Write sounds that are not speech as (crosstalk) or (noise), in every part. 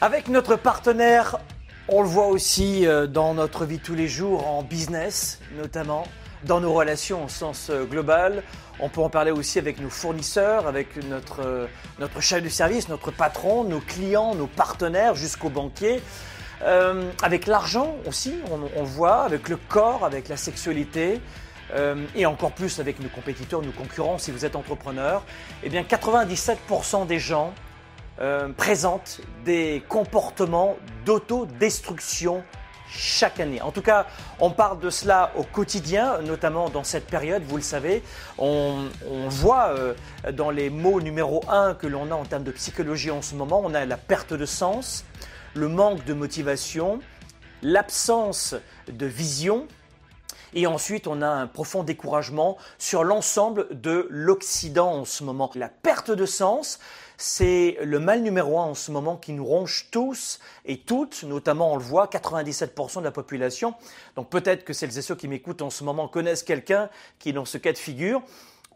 Avec notre partenaire, on le voit aussi euh, dans notre vie tous les jours, en business notamment, dans nos relations au sens euh, global. On peut en parler aussi avec nos fournisseurs, avec notre, euh, notre chef de service, notre patron, nos clients, nos partenaires jusqu'aux banquiers. Euh, avec l'argent aussi, on, on voit, avec le corps, avec la sexualité. euh, et encore plus avec nos compétiteurs, nos concurrents, si vous êtes entrepreneur, eh bien 97% des gens euh, présentent des comportements d'autodestruction chaque année. En tout cas, on parle de cela au quotidien, notamment dans cette période, vous le savez. On, voit euh, dans les mots numéro un que l'on a en termes de psychologie en ce moment, on a la perte de sens, le manque de motivation, l'absence de vision, et ensuite, on a un profond découragement sur l'ensemble de l'Occident en ce moment. La perte de sens, c'est le mal numéro un en ce moment qui nous ronge tous et toutes, notamment on le voit, 97% de la population. Donc peut-être que celles et ceux qui m'écoutent en ce moment connaissent quelqu'un qui est dans ce cas de figure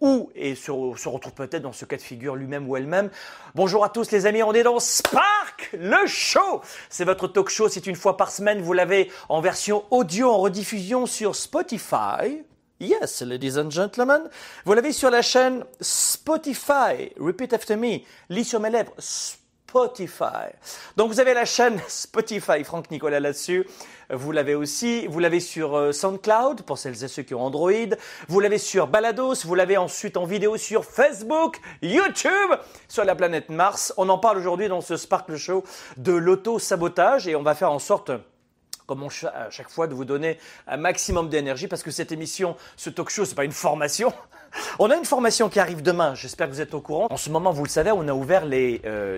ou et se, se retrouve peut-être dans ce cas de figure lui-même ou elle-même. Bonjour à tous les amis, on est dans Spark, le show. C'est votre talk show, c'est une fois par semaine, vous l'avez en version audio, en rediffusion sur Spotify. Yes, ladies and gentlemen. Vous l'avez sur la chaîne Spotify. Repeat after me. Lis sur mes lèvres. Spotify. Donc vous avez la chaîne (laughs) Spotify, Franck Nicolas là-dessus. Vous l'avez aussi, vous l'avez sur euh, SoundCloud pour celles et ceux qui ont Android. Vous l'avez sur Balados, vous l'avez ensuite en vidéo sur Facebook, YouTube, sur la planète Mars. On en parle aujourd'hui dans ce Sparkle Show de l'auto-sabotage et on va faire en sorte à chaque fois de vous donner un maximum d'énergie parce que cette émission, ce talk show, c'est pas une formation. (laughs) On a une formation qui arrive demain, j'espère que vous êtes au courant. En ce moment, vous le savez, on a ouvert les, euh,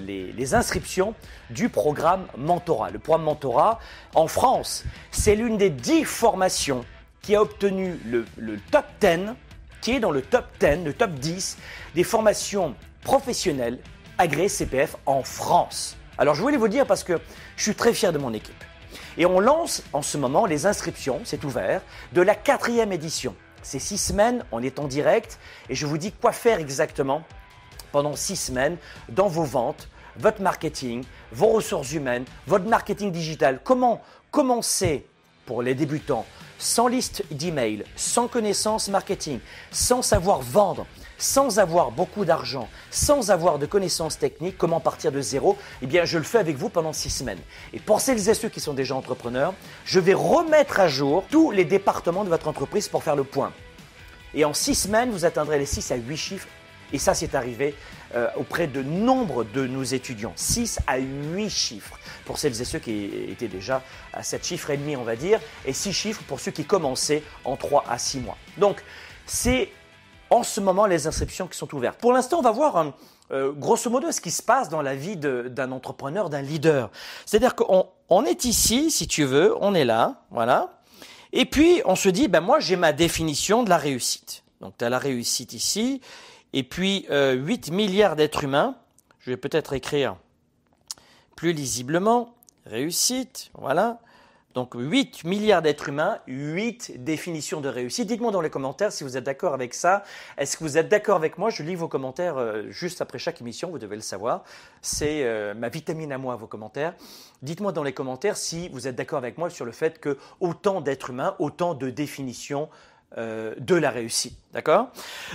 inscriptions du programme Mentorat. Le programme Mentorat, en France, c'est l'une des dix formations qui a obtenu le, le top 10, qui est dans le top 10, le top 10 des formations professionnelles agréées CPF en France. Alors je voulais vous dire parce que je suis très fier de mon équipe. Et on lance en ce moment les inscriptions, c'est ouvert, de la quatrième édition. C'est six semaines, on est en direct et je vous dis quoi faire exactement pendant six semaines dans vos ventes, votre marketing, vos ressources humaines, votre marketing digital. Comment commencer pour les débutants sans liste d'email, sans connaissance marketing, sans savoir vendre, sans avoir beaucoup d'argent, sans avoir de connaissances techniques, comment partir de zéro Eh bien, je le fais avec vous pendant six semaines. Et pour celles et ceux qui sont déjà entrepreneurs, je vais remettre à jour tous les départements de votre entreprise pour faire le point. Et en six semaines, vous atteindrez les 6 à 8 chiffres. Et ça, c'est arrivé euh, auprès de nombre de nos étudiants. 6 à 8 chiffres pour celles et ceux qui étaient déjà à 7 chiffres et demi, on va dire, et 6 chiffres pour ceux qui commençaient en 3 à 6 mois. Donc, c'est en ce moment les inscriptions qui sont ouvertes. Pour l'instant, on va voir euh, grosso modo ce qui se passe dans la vie d'un entrepreneur, d'un leader. C'est-à-dire qu'on on est ici, si tu veux, on est là, voilà. Et puis on se dit, ben moi j'ai ma définition de la réussite. Donc tu as la réussite ici, et puis euh, 8 milliards d'êtres humains. Je vais peut-être écrire plus lisiblement, réussite, voilà. Donc 8 milliards d'êtres humains, 8 définitions de réussite. Dites-moi dans les commentaires si vous êtes d'accord avec ça. Est-ce que vous êtes d'accord avec moi? Je lis vos commentaires euh, juste après chaque émission, vous devez le savoir. C'est euh, ma vitamine à moi, vos commentaires. Dites-moi dans les commentaires si vous êtes d'accord avec moi sur le fait que autant d'êtres humains, autant de définitions euh, de la réussite. D'accord?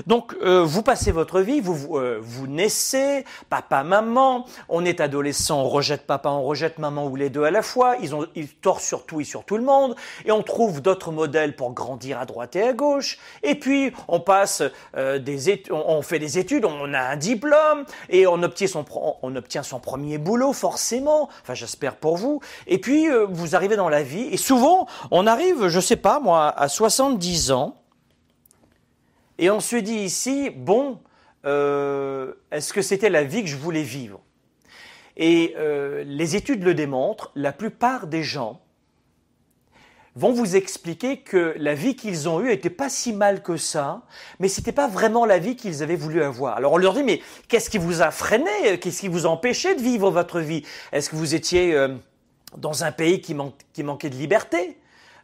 Donc, euh, vous passez votre vie, vous, euh, vous naissez, papa, maman, on est adolescent, on rejette papa, on rejette maman ou les deux à la fois, ils, ont, ils tortent sur tout et sur tout le monde, et on trouve d'autres modèles pour grandir à droite et à gauche, et puis on passe des études, on, fait des études, on a un diplôme, et on obtient son, on obtient son premier boulot, forcément, enfin j'espère pour vous, et puis vous arrivez dans la vie, et souvent on arrive, je sais pas moi, à 70 ans, et on se dit ici, bon, euh, est-ce que c'était la vie que je voulais vivre? Et euh, les études le démontrent, la plupart des gens vont vous expliquer que la vie qu'ils ont eue n'était pas si mal que ça, mais ce n'était pas vraiment la vie qu'ils avaient voulu avoir. Alors on leur dit, mais qu'est-ce qui vous a freiné? Qu'est-ce qui vous a empêché de vivre votre vie? Est-ce que vous étiez euh, dans un pays qui manquait de liberté?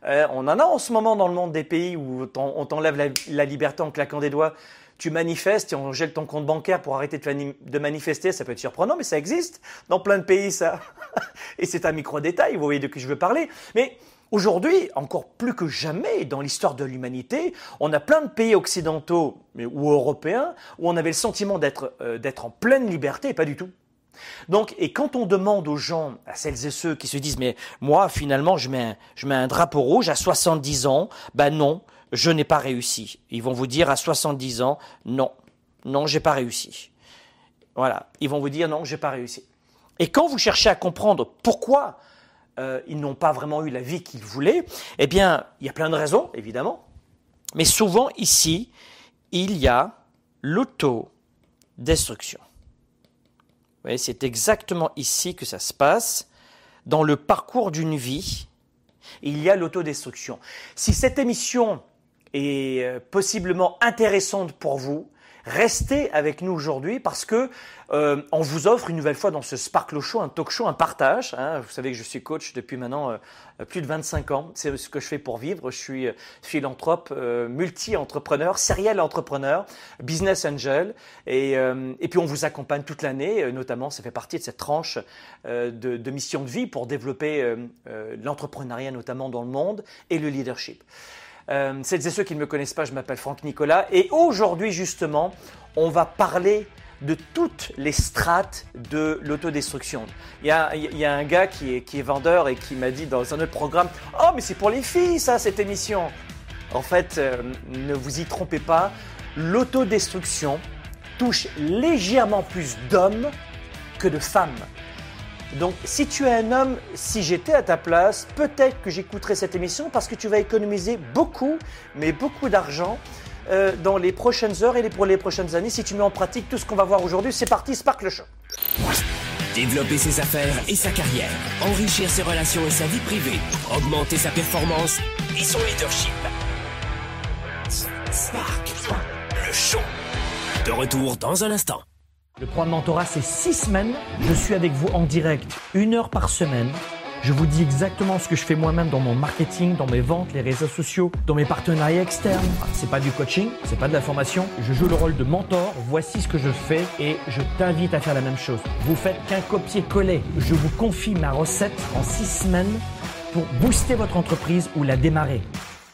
Euh, on en a en ce moment dans le monde des pays où on t'enlève la, liberté en claquant des doigts. Tu manifestes et on gèle ton compte bancaire pour arrêter de, manifester. Ça peut être surprenant, mais ça existe dans plein de pays, ça. (laughs) et c'est un micro-détail, vous voyez de qui je veux parler. Mais Aujourd'hui, encore plus que jamais dans l'histoire de l'humanité, on a plein de pays occidentaux ou européens où on avait le sentiment d'être euh, en pleine liberté pas du tout. Donc, et quand on demande aux gens, à celles et ceux qui se disent, mais moi, finalement, je mets un, drapeau rouge à 70 ans, ben non, je n'ai pas réussi. Ils vont vous dire à 70 ans, non, non, j'ai pas réussi. Voilà, ils vont vous dire, non, j'ai pas réussi. Et quand vous cherchez à comprendre pourquoi euh, ils n'ont pas vraiment eu la vie qu'ils voulaient, eh bien, il y a plein de raisons, évidemment. Mais souvent, ici, il y a l'autodestruction c'est exactement ici que ça se passe. Dans le parcours d'une vie, il y a l'autodestruction. Si cette émission est euh, possiblement intéressante pour vous, restez avec nous aujourd'hui parce que euh, on vous offre une nouvelle fois dans ce Sparkle Show un talk show, un partage. Hein. Vous savez que je suis coach depuis maintenant euh, plus de 25 ans. C'est ce que je fais pour vivre. Je suis euh, philanthrope, multi-entrepreneur, serial entrepreneur, business angel. Et, et puis on vous accompagne toute l'année. Notamment, ça fait partie de cette tranche de, de, mission de vie pour développer l'entrepreneuriat notamment dans le monde et le leadership. Euh, celles et ceux qui ne me connaissent pas, je m'appelle Franck Nicolas et aujourd'hui justement, on va parler de toutes les strates de l'autodestruction. Il y, a, un gars qui est, qui est vendeur et qui m'a dit dans un autre programme Oh, mais c'est pour les filles, ça, cette émission En fait, euh, ne vous y trompez pas, l'autodestruction touche légèrement plus d'hommes que de femmes. Donc si tu es un homme, si j'étais à ta place, peut-être que j'écouterais cette émission parce que tu vas économiser beaucoup, mais beaucoup d'argent euh, dans les prochaines heures et pour les prochaines années si tu mets en pratique tout ce qu'on va voir aujourd'hui. C'est parti, Sparkle Show. Développer ses affaires et sa carrière, enrichir ses relations et sa vie privée, augmenter sa performance et son leadership. Spark, le show. De retour dans un instant. Le programme Mentorat, c'est six semaines. Je suis avec vous en direct, une heure par semaine. Je vous dis exactement ce que je fais moi-même dans mon marketing, dans mes ventes, les réseaux sociaux, dans mes partenariats externes. Ah, c'est pas du coaching, c'est pas de la formation. Je joue le rôle de mentor. Voici ce que je fais et je t'invite à faire la même chose. Vous faites qu'un copier-coller. Je vous confie ma recette en six semaines pour booster votre entreprise ou la démarrer.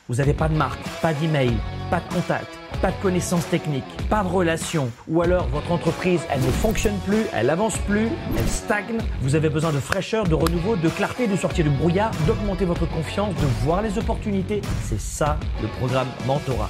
Vous n'avez pas de marque, pas d'email, pas de contact, pas de connaissances techniques, pas de relations, ou alors votre entreprise, elle ne fonctionne plus, elle avance plus, elle stagne. Vous avez besoin de fraîcheur, de renouveau, de clarté, de sortir du brouillard, d'augmenter votre confiance, de voir les opportunités. C'est ça le programme Mentorat.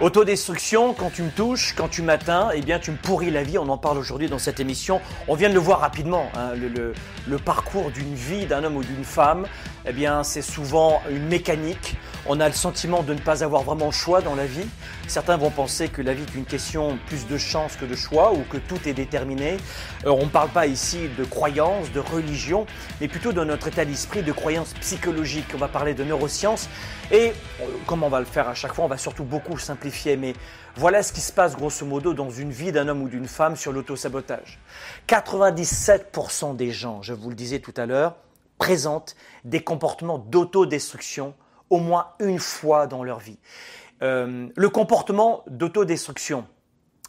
Autodestruction, quand tu me touches, quand tu m'atteins, eh bien tu me pourris la vie. On en parle aujourd'hui dans cette émission. On vient de le voir rapidement. hein, le, parcours d'une vie d'un homme ou d'une femme, eh bien c'est souvent une mécanique. On a le sentiment de ne pas avoir vraiment le choix dans la vie. Certains vont penser que la vie est une question plus de chance que de choix ou que tout est déterminé. Euh, on ne parle pas ici de croyance, de religion, mais plutôt de notre état d'esprit, de croyance psychologique. On va parler de neurosciences et euh, comme on va le faire à chaque fois, on va surtout beaucoup simplifier. Mais voilà ce qui se passe grosso modo dans une vie d'un homme ou d'une femme sur l'autosabotage. 97% des gens, je vous le disais tout à l'heure, présentent des comportements d'autodestruction au moins une fois dans leur vie. Euh, le comportement d'autodestruction,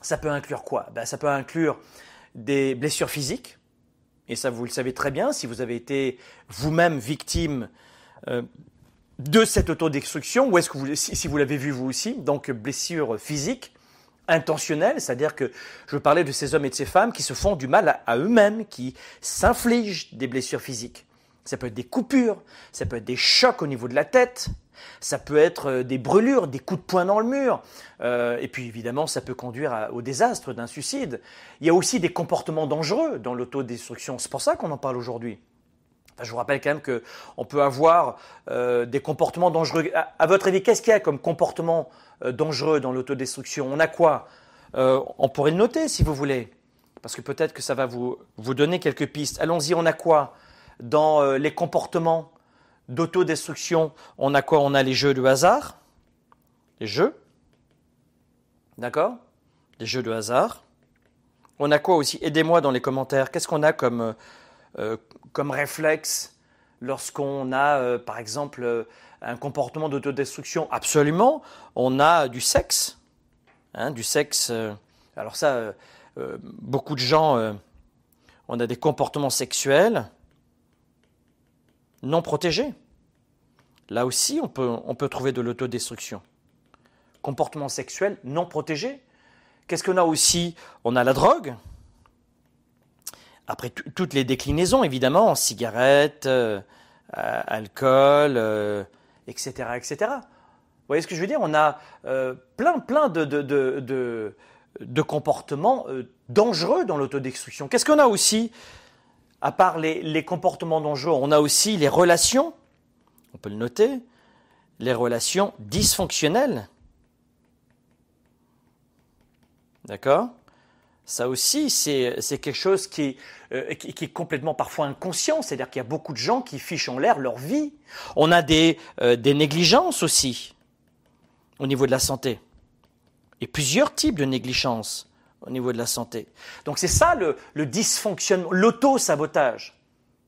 ça peut inclure quoi? Ben, Ça peut inclure des blessures physiques, et ça vous le savez très bien, si vous avez été vous-même victime euh, de cette autodestruction, ou est-ce que vous, si, vous l'avez vu vous aussi, donc blessures physiques, intentionnelles, c'est-à-dire que je parlais de ces hommes et de ces femmes qui se font du mal à eux-mêmes, qui s'infligent des blessures physiques. Ça peut être des coupures, ça peut être des chocs au niveau de la tête, ça peut être euh, des brûlures, des coups de poing dans le mur, euh, et puis évidemment ça peut conduire au désastre d'un suicide. Il y a aussi des comportements dangereux dans l'autodestruction, c'est pour ça qu'on en parle aujourd'hui. Je vous rappelle quand même que on peut avoir euh, des comportements dangereux. À, votre avis, qu'est-ce qu'il y a comme comportement dangereux dans l'autodestruction? On a quoi? On pourrait le noter si vous voulez, parce que peut-être que ça va vous, vous donner quelques pistes. Allons-y, on a quoi? Dans euh, les comportements d'autodestruction On a quoi? On a les jeux de hasard, les jeux, d'accord? Les jeux de hasard. On a quoi aussi? Aidez-moi dans les commentaires. Qu'est-ce qu'on a comme euh, euh, comme réflexe lorsqu'on a, par exemple, un comportement d'autodestruction? Absolument, on a du sexe. hein, du sexe. alors ça, beaucoup de gens, on a des comportements sexuels non protégés. Là aussi, on peut, trouver de l'autodestruction. Comportement sexuel non protégé. Qu'est-ce qu'on a aussi? On a la drogue. Après tout- toutes les déclinaisons, évidemment, cigarettes, euh, alcool, euh, etc., etc. Vous voyez ce que je veux dire? On a euh, plein, plein de, comportements dangereux dans l'autodestruction. Qu'est-ce qu'on a aussi? À part les, les comportements dangereux, on a aussi les relations, on peut le noter, les relations dysfonctionnelles. D'accord? Ça aussi, c'est quelque chose qui est, euh, qui, est complètement parfois inconscient, c'est-à-dire qu'il y a beaucoup de gens qui fichent en l'air leur vie. On a des, euh, des négligences aussi au niveau de la santé, et plusieurs types de négligences au niveau de la santé. Donc c'est ça le, dysfonctionnement, l'auto-sabotage.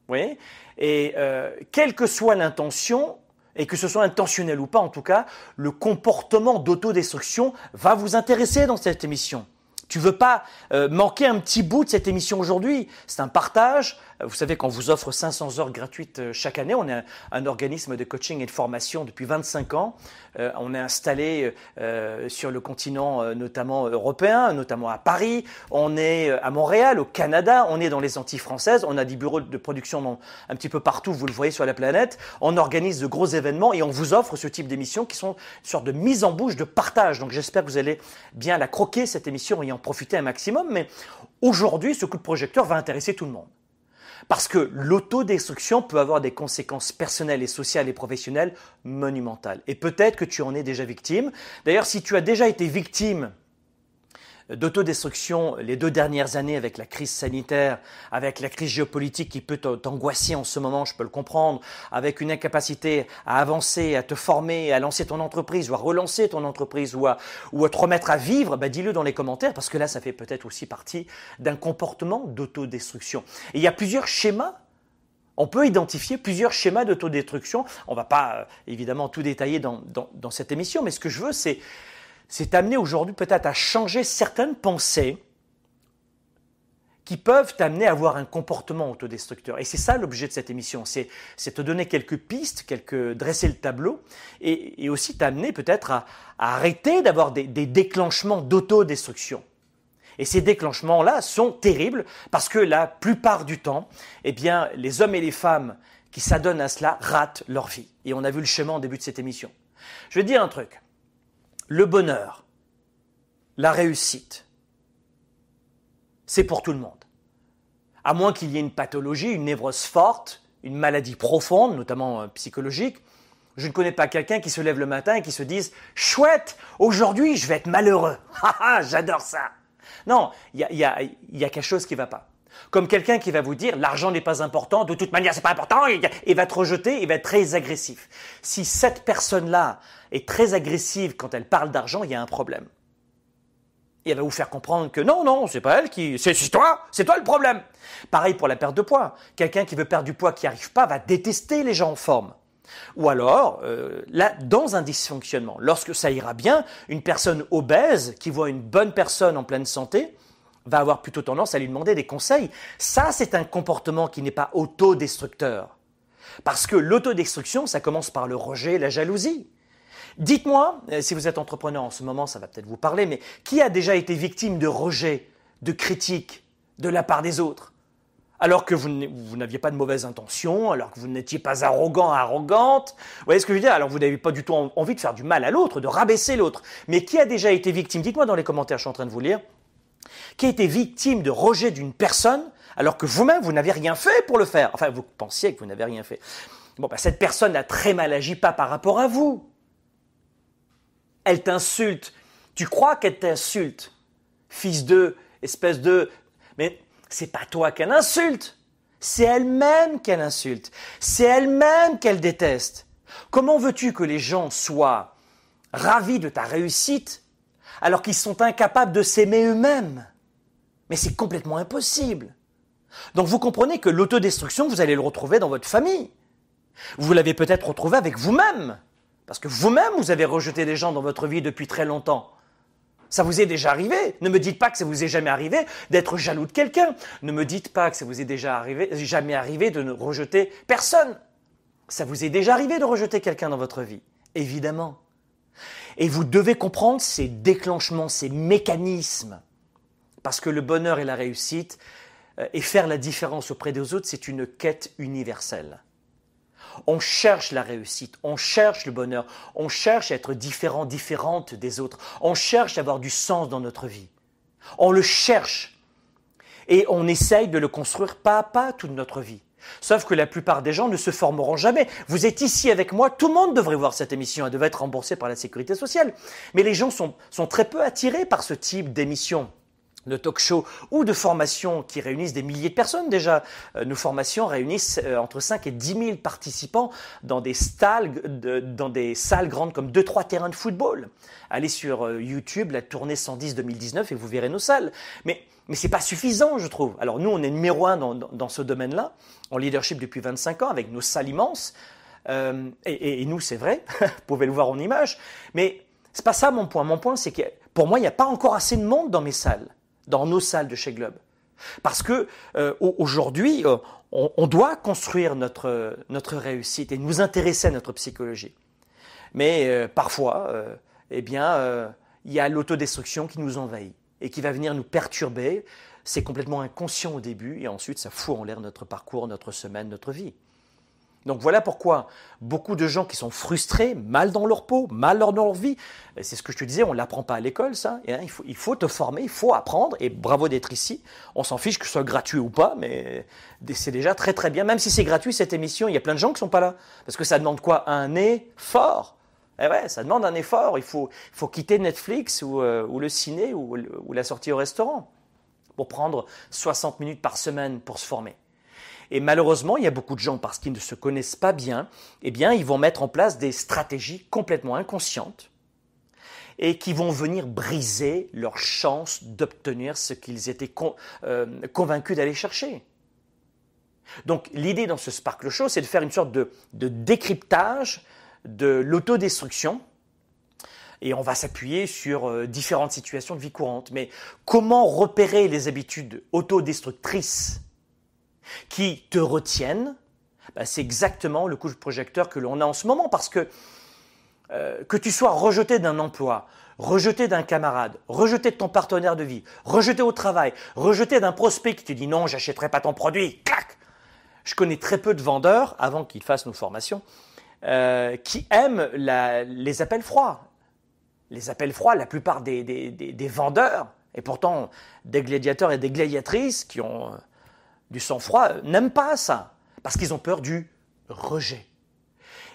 Vous voyez? Et euh, quelle que soit l'intention, et que ce soit intentionnel ou pas en tout cas, le comportement d'autodestruction va vous intéresser dans cette émission. Tu veux pas euh, manquer un petit bout de cette émission aujourd'hui? C'est un partage Vous savez qu'on vous offre 500 heures gratuites euh, chaque année. On est un, organisme de coaching et de formation depuis 25 ans. Euh, on est installé euh, sur le continent notamment européen, notamment à Paris. On est à Montréal, au Canada. On est dans les Antilles françaises. On a des bureaux de production un petit peu partout, vous le voyez sur la planète. On organise de gros événements et on vous offre ce type d'émissions qui sont une sorte de mise en bouche, de partage. Donc j'espère que vous allez bien la croquer, cette émission, et en profiter un maximum. Mais aujourd'hui, ce coup de projecteur va intéresser tout le monde. Parce que l'autodestruction peut avoir des conséquences personnelles et sociales et professionnelles monumentales. Et peut-être que tu en es déjà victime. D'ailleurs, si tu as déjà été victime d'autodestruction les deux dernières années avec la crise sanitaire, avec la crise géopolitique qui peut t'angoisser en ce moment, je peux le comprendre, avec une incapacité à avancer, à te former, à lancer ton entreprise ou à relancer ton entreprise ou à, ou à te remettre à vivre, bah dis-le dans les commentaires parce que là, ça fait peut-être aussi partie d'un comportement d'autodestruction. Et il y a plusieurs schémas on peut identifier plusieurs schémas d'autodestruction. On ne va pas euh, évidemment tout détailler dans, dans, cette émission, mais ce que je veux, c'est c'est amené aujourd'hui peut-être à changer certaines pensées qui peuvent t'amener à avoir un comportement autodestructeur. Et c'est ça l'objet de cette émission, c'est te donner quelques pistes, quelques dresser le tableau, et, aussi t'amener peut-être à, arrêter d'avoir des, déclenchements d'autodestruction. Et ces déclenchements-là sont terribles parce que la plupart du temps, eh bien, les hommes et les femmes qui s'adonnent à cela ratent leur vie. Et on a vu le schéma en début de cette émission. Je vais dire un truc le bonheur, la réussite, c'est pour tout le monde. À moins qu'il y ait une pathologie, une névrose forte, une maladie profonde, notamment euh, psychologique, je ne connais pas quelqu'un qui se lève le matin et qui se dise Chouette, aujourd'hui je vais être malheureux. (laughs) J'adore ça. Non, il y a, quelque chose qui ne va pas. Comme quelqu'un qui va vous dire l'argent n'est pas important, de toute manière c'est pas important, et, va te rejeter, il va être très agressif. Si cette personne-là est très agressive quand elle parle d'argent, il y a un problème. Et elle va vous faire comprendre que non, non, c'est pas elle qui, c'est toi, c'est toi le problème. Pareil pour la perte de poids. Quelqu'un qui veut perdre du poids qui n'y arrive pas va détester les gens en forme. Ou alors, euh, là, dans un dysfonctionnement, lorsque ça ira bien, une personne obèse qui voit une bonne personne en pleine santé, va avoir plutôt tendance à lui demander des conseils. Ça, c'est un comportement qui n'est pas autodestructeur. Parce que l'autodestruction, ça commence par le rejet, la jalousie. Dites-moi, euh, si vous êtes entrepreneur en ce moment, ça va peut-être vous parler, mais qui a déjà été victime de rejet, de critique de la part des autres? Alors que vous n'aviez pas de mauvaises intentions, alors que vous n'étiez pas arrogant, arrogante. Vous voyez ce que je veux dire? Alors vous n'avez pas du tout envie de faire du mal à l'autre, de rabaisser l'autre. Mais qui a déjà été victime? Dites-moi dans les commentaires, je suis en train de vous lire qui a été victime de rejet d'une personne alors que vous-même, vous, n'avez rien fait pour le faire. Enfin, vous pensiez que vous n'avez rien fait. Bon, bah, cette personne a très mal agi, pas par rapport à vous. Elle t'insulte. Tu crois qu'elle t'insulte. Fils de, espèce de... Mais c'est pas toi qu'elle insulte. C'est elle-même qu'elle insulte. C'est elle-même qu'elle déteste. Comment veux-tu que les gens soient ravis de ta réussite alors qu'ils sont incapables de s'aimer eux-mêmes. Mais c'est complètement impossible. Donc vous comprenez que l'autodestruction, vous allez le retrouver dans votre famille. Vous l'avez peut-être retrouvé avec vous-même. Parce que vous-même, vous avez rejeté des gens dans votre vie depuis très longtemps. Ça vous est déjà arrivé. Ne me dites pas que ça vous est jamais arrivé d'être jaloux de quelqu'un. Ne me dites pas que ça vous est déjà arrivé, jamais arrivé de ne rejeter personne. Ça vous est déjà arrivé de rejeter quelqu'un dans votre vie. Évidemment. Et vous devez comprendre ces déclenchements, ces mécanismes. Parce que le bonheur et la réussite euh, et faire la différence auprès des autres, c'est une quête universelle. On cherche la réussite, on cherche le bonheur, on cherche à être différent, différente des autres, on cherche à avoir du sens dans notre vie. On le cherche et on essaye de le construire pas à pas toute notre vie. Sauf que la plupart des gens ne se formeront jamais. Vous êtes ici avec moi, tout le monde devrait voir cette émission, elle devrait être remboursée par la sécurité sociale. Mais les gens sont, très peu attirés par ce type d'émission de talk show ou de formation qui réunissent des milliers de personnes déjà. Euh, nos formations réunissent euh, entre 5 et 10 000 participants dans des dans des salles grandes comme 2-3 terrains de football. Allez sur euh, YouTube, la tournée 110 2019 et vous verrez nos salles. Mais mais ce n'est pas suffisant, je trouve. Alors nous, on est numéro un dans, ce domaine-là, en leadership depuis 25 ans, avec nos salles immenses. Euh, et, nous, c'est vrai, (laughs) vous pouvez le voir en image. Mais c'est pas ça mon point. Mon point, c'est que pour moi, il n'y a pas encore assez de monde dans mes salles, dans nos salles de chez Globe. Parce que euh, aujourd'hui, euh, on, doit construire notre, notre réussite et nous intéresser à notre psychologie. Mais euh, parfois, eh bien, il y a l'autodestruction qui nous envahit et qui va venir nous perturber. C'est complètement inconscient au début et ensuite ça fout en l'air notre parcours, notre semaine, notre vie. Donc voilà pourquoi beaucoup de gens qui sont frustrés, mal dans leur peau, mal dans leur vie, c'est ce que je te disais, on ne l'apprend pas à l'école ça, hein, il, faut, il, te former, il faut apprendre, et bravo d'être ici, on s'en fiche que ce soit gratuit ou pas, mais c'est déjà très très bien, même si c'est gratuit cette émission, il y a plein de gens qui ne sont pas là, parce que ça demande quoi? Un effort. Eh ouais, ça demande un effort, il faut, faut quitter Netflix ou, euh, le ciné ou la sortie au restaurant pour prendre 60 minutes par semaine pour se former. Et malheureusement, il y a beaucoup de gens, parce qu'ils ne se connaissent pas bien, eh bien, ils vont mettre en place des stratégies complètement inconscientes et qui vont venir briser leur chance d'obtenir ce qu'ils étaient euh, convaincus d'aller chercher. Donc l'idée dans ce Sparkle Show, c'est de faire une sorte de, de décryptage de l'autodestruction. Et on va s'appuyer sur euh, différentes situations de vie courante. Mais comment repérer les habitudes autodestructrices qui te retiennent, bah, c'est exactement le coup de projecteur que l'on a en ce moment parce que euh, que tu sois rejeté d'un emploi, rejeté d'un camarade, rejeté de ton partenaire de vie, rejeté au travail, rejeté d'un prospect qui te dit non, j'achèterai pas ton produit, clac Je connais très peu de vendeurs, avant qu'ils fassent nos formations, euh, qui aiment les appels froids. Les appels froids, la plupart des, des vendeurs, et pourtant des gladiateurs et des gladiatrices qui ont du sang-froid n'aiment pas ça, parce qu'ils ont peur du rejet.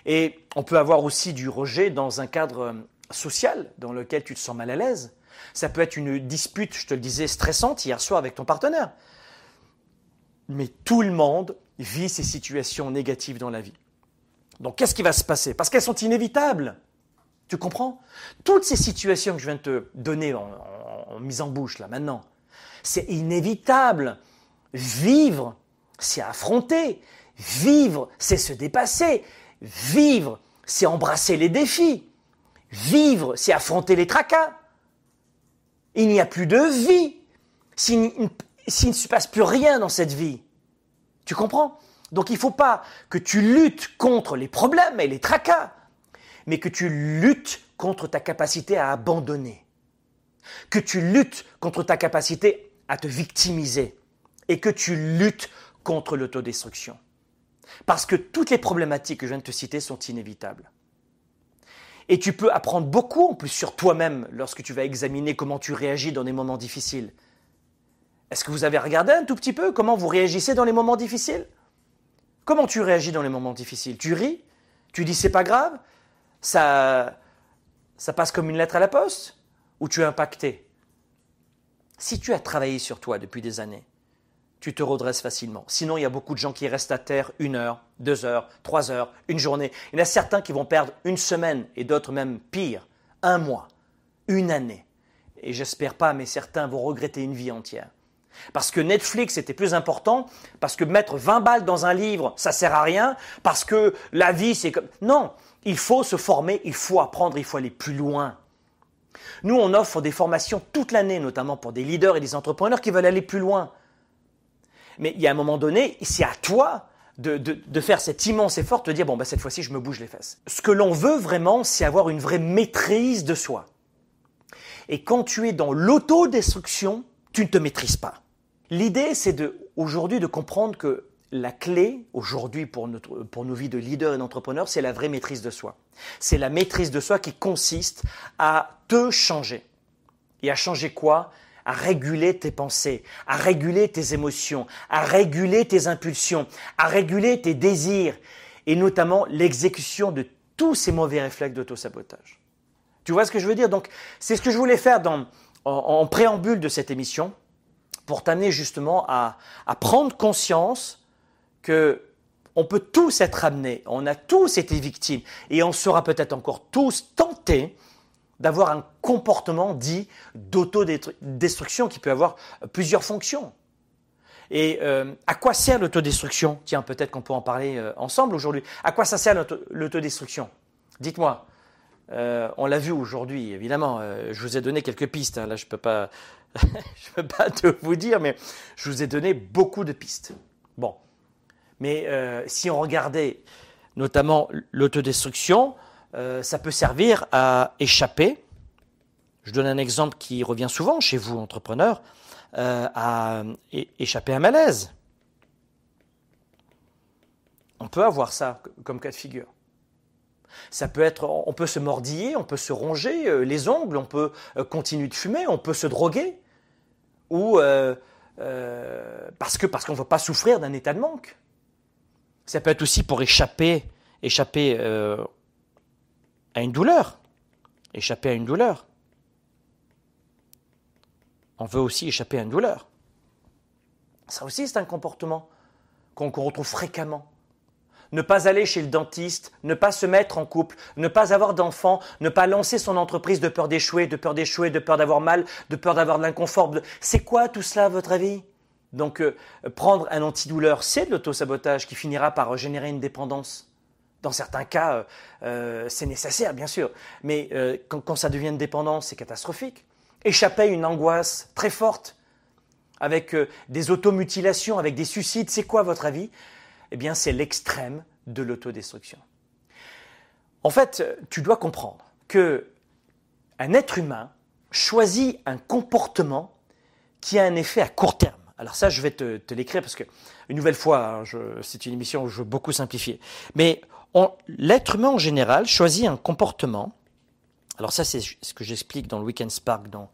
Et on peut avoir aussi du rejet dans un cadre euh, social dans lequel tu te sens mal à l'aise. Ça peut être une dispute, je te le disais, stressante hier soir avec ton partenaire. Mais tout le monde vit ces situations négatives dans la vie. Donc qu'est-ce qui va se passer? Parce qu'elles sont inévitables. Tu comprends? Toutes ces situations que je viens de te donner en mise en bouche là maintenant, c'est inévitable. Vivre, c'est affronter. Vivre, c'est se dépasser. Vivre, c'est embrasser les défis. Vivre, c'est affronter les tracas. Il n'y a plus de vie s'il ne se passe plus rien dans cette vie. Tu comprends? Donc il ne faut pas que tu luttes contre les problèmes et les tracas, mais que tu luttes contre ta capacité à abandonner. Que tu luttes contre ta capacité à te victimiser et que tu luttes contre l'autodestruction. Parce que toutes les problématiques que je viens de te citer sont inévitables. Et tu peux apprendre beaucoup en plus sur toi-même lorsque tu vas examiner comment tu réagis dans des moments difficiles. Est-ce que vous avez regardé un tout petit peu comment vous réagissez dans les moments difficiles? Comment tu réagis dans les moments difficiles? Tu ris? Tu dis c'est pas grave? Ça, ça passe comme une lettre à la poste? Ou tu es impacté? Si tu as travaillé sur toi depuis des années, tu te redresses facilement. Sinon, il y a beaucoup de gens qui restent à terre une heure, deux heures, trois heures, une journée. Il y en a certains qui vont perdre une semaine et d'autres même pire, un mois, une année. Et j'espère pas, mais certains vont regretter une vie entière. Parce que Netflix était plus important, parce que mettre 20 balles dans un livre, ça sert à rien, parce que la vie c'est comme... Non, il faut se former, il faut apprendre, il faut aller plus loin. Nous, on offre des formations toute l'année, notamment pour des leaders et des entrepreneurs qui veulent aller plus loin. Mais il y a un moment donné, c'est à toi de, faire cet immense effort, de dire, bon, bah, cette fois-ci, je me bouge les fesses. Ce que l'on veut vraiment, c'est avoir une vraie maîtrise de soi. Et quand tu es dans l'autodestruction, tu ne te maîtrises pas. L'idée, c'est aujourd'hui de comprendre que la clé aujourd'hui pour, pour nos vies de leaders et d'entrepreneurs, c'est la vraie maîtrise de soi. C'est la maîtrise de soi qui consiste à te changer. Et à changer quoi? À réguler tes pensées, à réguler tes émotions, à réguler tes impulsions, à réguler tes désirs, et notamment l'exécution de tous ces mauvais réflexes d'autosabotage. Tu vois ce que je veux dire? Donc, c'est ce que je voulais faire en, préambule de cette émission, pour t'amener justement à, à prendre conscience que on peut tous être amenés, on a tous été victimes, et on sera peut-être encore tous tentés d'avoir un comportement dit d'autodestruction qui peut avoir plusieurs fonctions. Et euh, à quoi sert l'autodestruction? Tiens, peut-être qu'on peut en parler euh, ensemble aujourd'hui. À quoi ça sert l'autodestruction? Dites-moi. Euh, on l'a vu aujourd'hui, évidemment. je vous ai donné quelques pistes. Hein. Là, je ne (laughs) peux pas te vous dire, mais je vous ai donné beaucoup de pistes. Bon. Mais si on regardait notamment l'autodestruction, euh, ça peut servir à échapper. Je donne un exemple qui revient souvent chez vous, entrepreneurs, euh, à échapper à un malaise. On peut avoir ça comme cas de figure. Ça peut être, on peut se mordiller, on peut se ronger euh, les ongles, on peut continuer de fumer, on peut se droguer, ou parce que parce qu'on ne veut pas souffrir d'un état de manque. Ça peut être aussi pour échapper, échapper à une douleur, échapper à une douleur. On veut aussi échapper à une douleur. Ça aussi, c'est un comportement qu'on retrouve fréquemment ne pas aller chez le dentiste, ne pas se mettre en couple, ne pas avoir d'enfants, ne pas lancer son entreprise de peur d'échouer, de peur d'échouer, de peur d'avoir mal, de peur d'avoir de l'inconfort. C'est quoi tout cela à votre avis? Donc euh, prendre un antidouleur, c'est de l'autosabotage qui finira par générer une dépendance. Dans certains cas, euh, euh, c'est nécessaire, bien sûr, mais quand, quand ça devient une dépendance, c'est catastrophique. Échapper à une angoisse très forte, avec des automutilations, avec des suicides, c'est quoi votre avis? Eh bien, c'est l'extrême de l'autodestruction. En fait, tu dois comprendre que un être humain choisit un comportement qui a un effet à court terme. Alors ça, je vais te, l'écrire parce que, une nouvelle fois, hein, c'est une émission où je veux beaucoup simplifier. Mais l'être humain en général choisit un comportement. Alors ça, c'est ce que j'explique dans le Weekend Spark, dans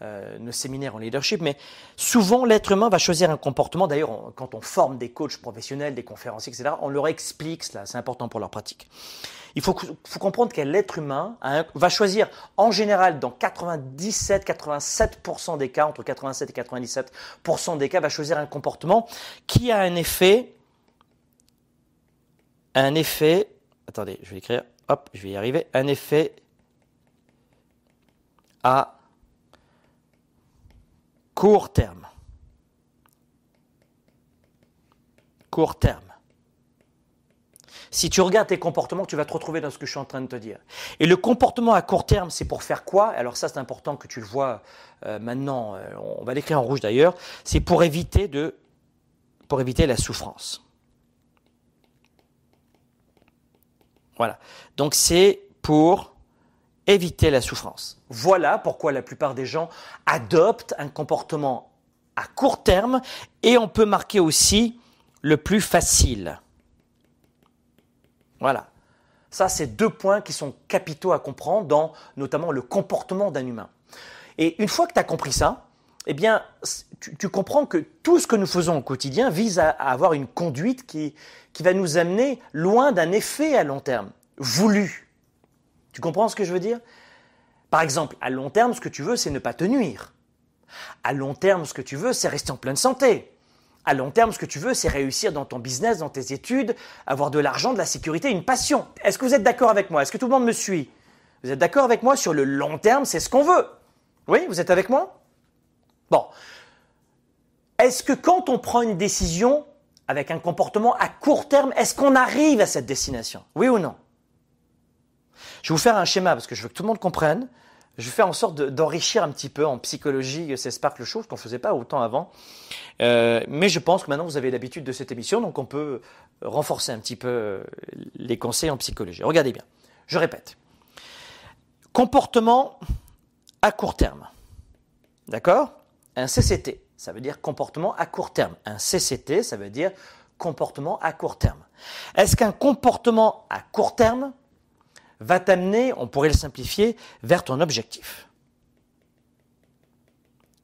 euh, nos séminaires en leadership, mais souvent l'être humain va choisir un comportement. D'ailleurs, quand on forme des coachs professionnels, des conférenciers, etc., on leur explique cela, c'est important pour leur pratique. Il faut, comprendre que l'être humain va choisir en général dans 97-87% des cas, entre 87 et 97% des cas, va choisir un comportement qui a un effet, un effet, attendez, je vais écrire, hop, je vais y arriver, un effet à Court terme. Court terme. Si tu regardes tes comportements, tu vas te retrouver dans ce que je suis en train de te dire. Et le comportement à court terme, c'est pour faire quoi? Alors ça, c'est important que tu le vois euh, maintenant. Euh, on va l'écrire en rouge d'ailleurs. C'est pour éviter de, pour éviter la souffrance. Voilà. Donc c'est pour éviter la souffrance. Voilà pourquoi la plupart des gens adoptent un comportement à court terme et on peut marquer aussi le plus facile. Voilà. Ça, c'est deux points qui sont capitaux à comprendre dans notamment le comportement d'un humain. Et une fois que tu as compris ça, eh bien, tu, comprends que tout ce que nous faisons au quotidien vise à, à avoir une conduite qui, qui va nous amener loin d'un effet à long terme, voulu. Tu comprends ce que je veux dire? Par exemple, à long terme, ce que tu veux, c'est ne pas te nuire. À long terme, ce que tu veux, c'est rester en pleine santé. À long terme, ce que tu veux, c'est réussir dans ton business, dans tes études, avoir de l'argent, de la sécurité, une passion. Est-ce que vous êtes d'accord avec moi? Est-ce que tout le monde me suit? Vous êtes d'accord avec moi sur le long terme, c'est ce qu'on veut? Oui, vous êtes avec moi? Bon. Est-ce que quand on prend une décision avec un comportement à court terme, est-ce qu'on arrive à cette destination? Oui ou non? Je vais vous faire un schéma parce que je veux que tout le monde comprenne. Je vais faire en sorte d'enrichir un petit peu en psychologie ces Sparkle Show, ce qu'on ne faisait pas autant avant. Euh, mais je pense que maintenant vous avez l'habitude de cette émission, donc on peut renforcer un petit peu euh, les conseils en psychologie. Regardez bien. Je répète. Comportement à court terme. D'accord? Un CCT, ça veut dire comportement à court terme. Un CCT, ça veut dire comportement à court terme. Est-ce qu'un comportement à court terme va t'amener, on pourrait le simplifier, vers ton objectif?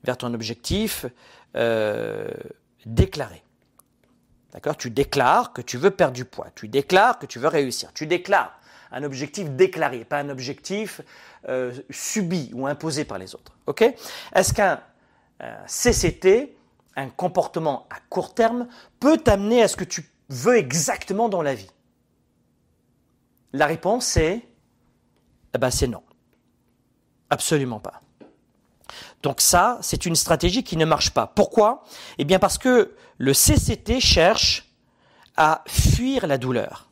Vers ton objectif euh, déclaré. D'accord? Tu déclares que tu veux perdre du poids. Tu déclares que tu veux réussir. Tu déclares un objectif déclaré, pas un objectif euh, subi ou imposé par les autres. Ok? CCT, un comportement à court terme, peut t'amener à ce que tu veux exactement dans la vie la réponse est eh ben c'est non. Absolument pas. Donc ça, c'est une stratégie qui ne marche pas. Pourquoi? Eh bien parce que le CCT cherche à fuir la douleur.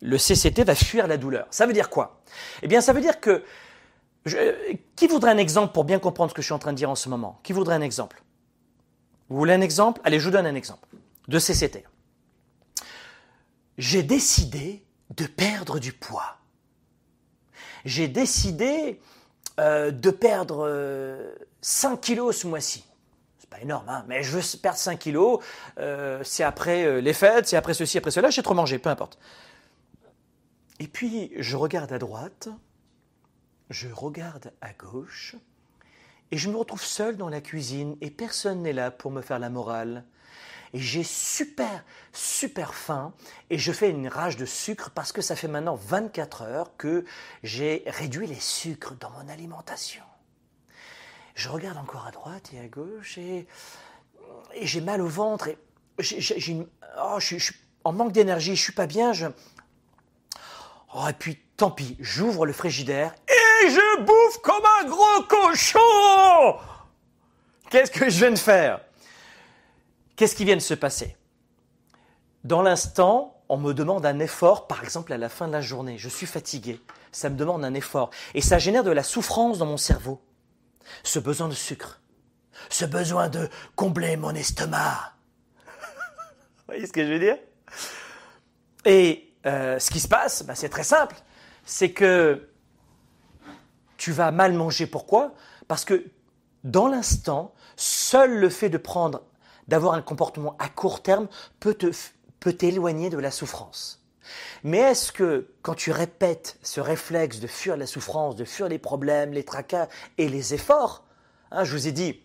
Le CCT va fuir la douleur. Ça veut dire quoi? Eh bien ça veut dire que qui voudrait un exemple pour bien comprendre ce que je suis en train de dire en ce moment? Qui voudrait un exemple? Vous voulez un exemple? Allez, je vous donne un exemple de CCT. J'ai décidé de perdre du poids. J'ai décidé euh, de perdre 5 euh, kilos ce mois-ci. C'est pas énorme, hein, mais je veux perdre 5 kilos. Euh, c'est après les fêtes, c'est après ceci, après cela. J'ai trop mangé, peu importe. Et puis, je regarde à droite, je regarde à gauche, et je me retrouve seul dans la cuisine, et personne n'est là pour me faire la morale. Et j'ai super, super faim, et je fais une rage de sucre parce que ça fait maintenant 24 heures que j'ai réduit les sucres dans mon alimentation. Je regarde encore à droite et à gauche, et, j'ai mal au ventre, et j'ai, oh, je, suis en manque d'énergie, je suis pas bien, je, Oh, et puis tant pis, j'ouvre le frigidaire et je bouffe comme un gros cochon Qu'est-ce que je viens de faire? Qu'est-ce qui vient de se passer? Dans l'instant, on me demande un effort, par exemple à la fin de la journée. Je suis fatigué, ça me demande un effort. Et ça génère de la souffrance dans mon cerveau. Ce besoin de sucre, ce besoin de combler mon estomac. (laughs) Vous voyez ce que je veux dire? Et euh, ce qui se passe, bah, c'est très simple. C'est que tu vas mal manger. Pourquoi? Parce que dans l'instant, seul le fait de prendre, d'avoir un comportement à court terme peut te, peut t'éloigner de la souffrance. Mais est-ce que quand tu répètes ce réflexe de fuir la souffrance, de fuir les problèmes, les tracas et les efforts, hein, je vous ai dit,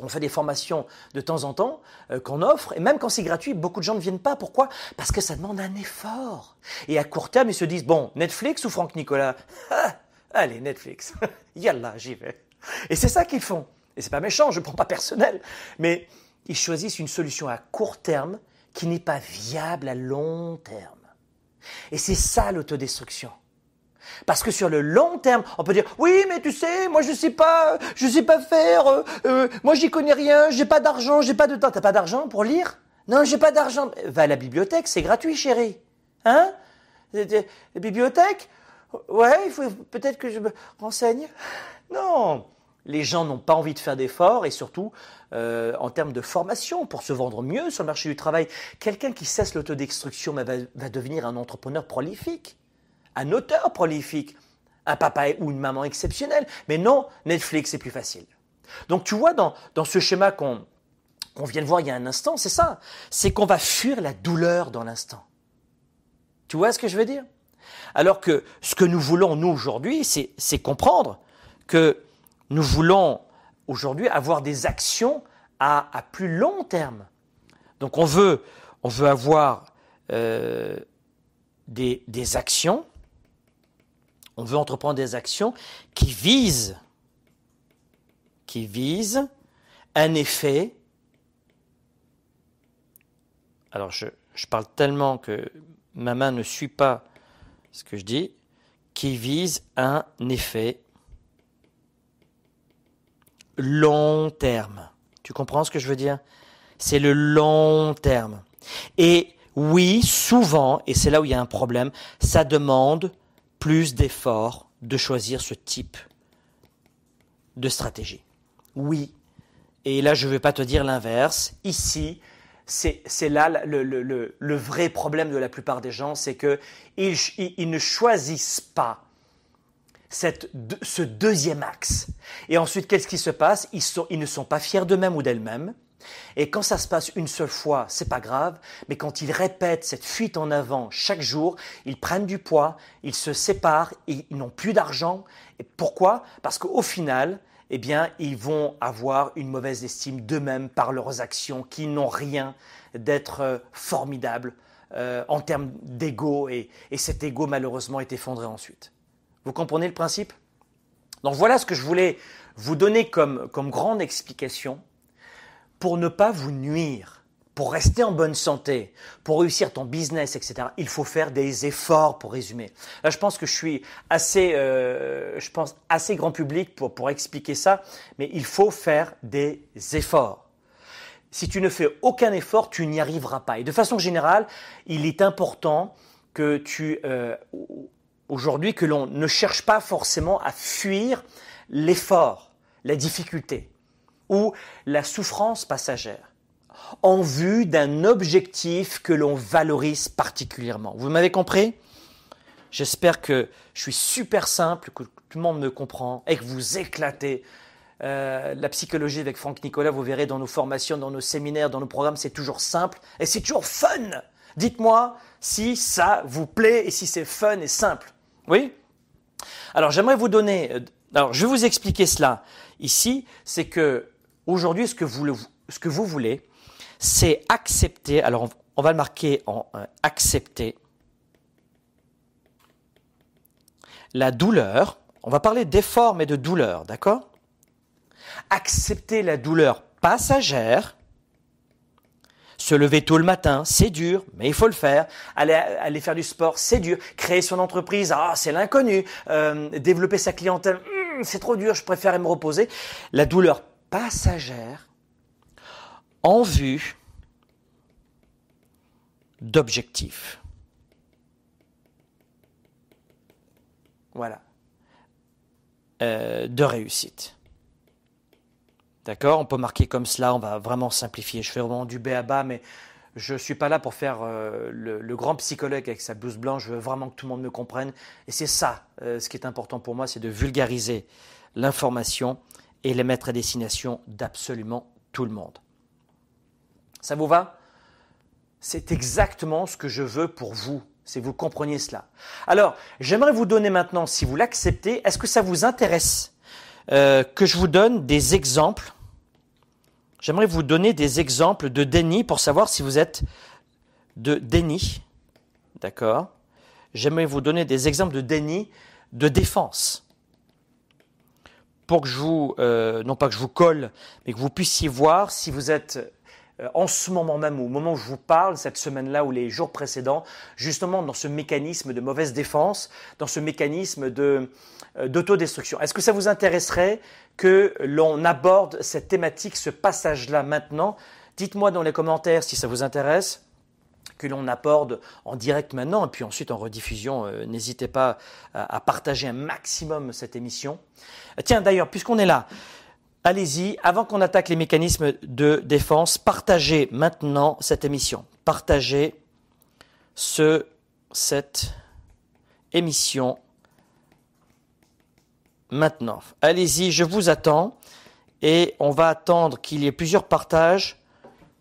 on fait des formations de temps en temps euh, qu'on offre, et même quand c'est gratuit, beaucoup de gens ne viennent pas. Pourquoi? Parce que ça demande un effort. Et à court terme, ils se disent, bon, Netflix ou Franck Nicolas? Ah, Allez, Netflix. (laughs) Yallah, j'y vais. Et c'est ça qu'ils font. Et c'est pas méchant, je ne prends pas personnel. Mais ils choisissent une solution à court terme qui n'est pas viable à long terme. Et c'est ça l'autodestruction. Parce que sur le long terme, on peut dire oui, mais tu sais, moi je sais pas, je sais pas faire, euh, euh, moi j'y connais rien, j'ai pas d'argent, j'ai pas de temps. T'as pas d'argent pour lire? Non, j'ai pas d'argent. Va à la bibliothèque, c'est gratuit, chérie. Hein? La bibliothèque? Ouais, il faut peut-être que je me renseigne. Non, les gens n'ont pas envie de faire d'efforts et surtout euh, en termes de formation pour se vendre mieux sur le marché du travail. Quelqu'un qui cesse l'autodestruction va devenir un entrepreneur prolifique un auteur prolifique, un papa ou une maman exceptionnelle. Mais non, Netflix, c'est plus facile. Donc tu vois, dans, ce schéma qu'on vient de voir il y a un instant, c'est ça. C'est qu'on va fuir la douleur dans l'instant. Tu vois ce que je veux dire? Alors que ce que nous voulons, nous, aujourd'hui, c'est comprendre que nous voulons aujourd'hui avoir des actions à, plus long terme. Donc on veut, avoir euh, des actions on veut entreprendre des actions qui visent, qui visent un effet. Alors je, parle tellement que ma main ne suit pas ce que je dis, qui vise un effet long terme. Tu comprends ce que je veux dire? C'est le long terme. Et oui, souvent, et c'est là où il y a un problème, ça demande plus d'efforts de choisir ce type de stratégie. Oui, et là je ne vais pas te dire l'inverse, ici, c'est là le, vrai problème de la plupart des gens, c'est qu'ils ils, ne choisissent pas ce deuxième axe. Et ensuite, qu'est-ce qui se passe? Ils, ils ne sont pas fiers d'eux-mêmes ou d'elles-mêmes. Et quand ça se passe une seule fois, c'est pas grave, mais quand ils répètent cette fuite en avant chaque jour, ils prennent du poids, ils se séparent, ils n'ont plus d'argent. Et pourquoi? Parce qu'au final, eh bien, ils vont avoir une mauvaise estime d'eux-mêmes par leurs actions qui n'ont rien d'être euh, formidable euh, en termes d'ego et, cet ego malheureusement est effondré ensuite. Vous comprenez le principe? Donc voilà ce que je voulais vous donner comme, comme grande explication pour ne pas vous nuire, pour rester en bonne santé, pour réussir ton business, etc., il faut faire des efforts pour résumer. Là, je pense que je suis assez, euh, je pense assez grand public pour, pour expliquer ça, mais il faut faire des efforts. Si tu ne fais aucun effort, tu n'y arriveras pas. Et de façon générale, il est important que tu, euh, aujourd'hui que l'on ne cherche pas forcément à fuir l'effort, la difficulté ou la souffrance passagère en vue d'un objectif que l'on valorise particulièrement. Vous m'avez compris? J'espère que je suis super simple, que tout le monde me comprend et que vous éclatez. Euh, la psychologie avec Franck Nicolas, vous verrez dans nos formations, dans nos séminaires, dans nos programmes, c'est toujours simple et c'est toujours fun. Dites-moi si ça vous plaît et si c'est fun et simple. Oui? Alors j'aimerais vous donner, euh, alors je vais vous expliquer cela ici, c'est que aujourd'hui ce que vous, voulez, c'est accepter, alors on, va le marquer en euh, accepter la douleur, on va parler d'effort mais de douleur, d'accord? Accepter la douleur passagère, se lever tôt le matin, c'est dur, mais il faut le faire. Aller, aller faire du sport, c'est dur. Créer son entreprise, ah, c'est l'inconnu. Euh, développer sa clientèle, hmm, c'est trop dur, je préfère me reposer. La douleur passagère en vue d'objectifs. Voilà. Euh, de réussite. D'accord? On peut marquer comme cela, on va vraiment simplifier. Je fais vraiment du B à bas, mais je ne suis pas là pour faire euh, le, grand psychologue avec sa blouse blanche. Je veux vraiment que tout le monde me comprenne. Et c'est ça, euh, ce qui est important pour moi, c'est de vulgariser l'information et les mettre à destination d'absolument tout le monde. Ça vous va? C'est exactement ce que je veux pour vous, si vous compreniez cela. Alors, j'aimerais vous donner maintenant, si vous l'acceptez, est-ce que ça vous intéresse euh, que je vous donne des exemples? J'aimerais vous donner des exemples de déni pour savoir si vous êtes de déni. D'accord? J'aimerais vous donner des exemples de déni de défense pour que je vous, euh, non pas que je vous colle, mais que vous puissiez voir si vous êtes euh, en ce moment même, au moment où je vous parle, cette semaine-là ou les jours précédents, justement dans ce mécanisme de mauvaise défense, dans ce mécanisme de, euh, d'autodestruction. Est-ce que ça vous intéresserait que l'on aborde cette thématique, ce passage-là maintenant? Dites-moi dans les commentaires si ça vous intéresse que l'on aborde en direct maintenant et puis ensuite en rediffusion. Euh, n'hésitez pas à, partager un maximum cette émission. Tiens, d'ailleurs, puisqu'on est là, allez-y, avant qu'on attaque les mécanismes de défense, partagez maintenant cette émission. Partagez ce, cette émission maintenant. Allez-y, je vous attends et on va attendre qu'il y ait plusieurs partages.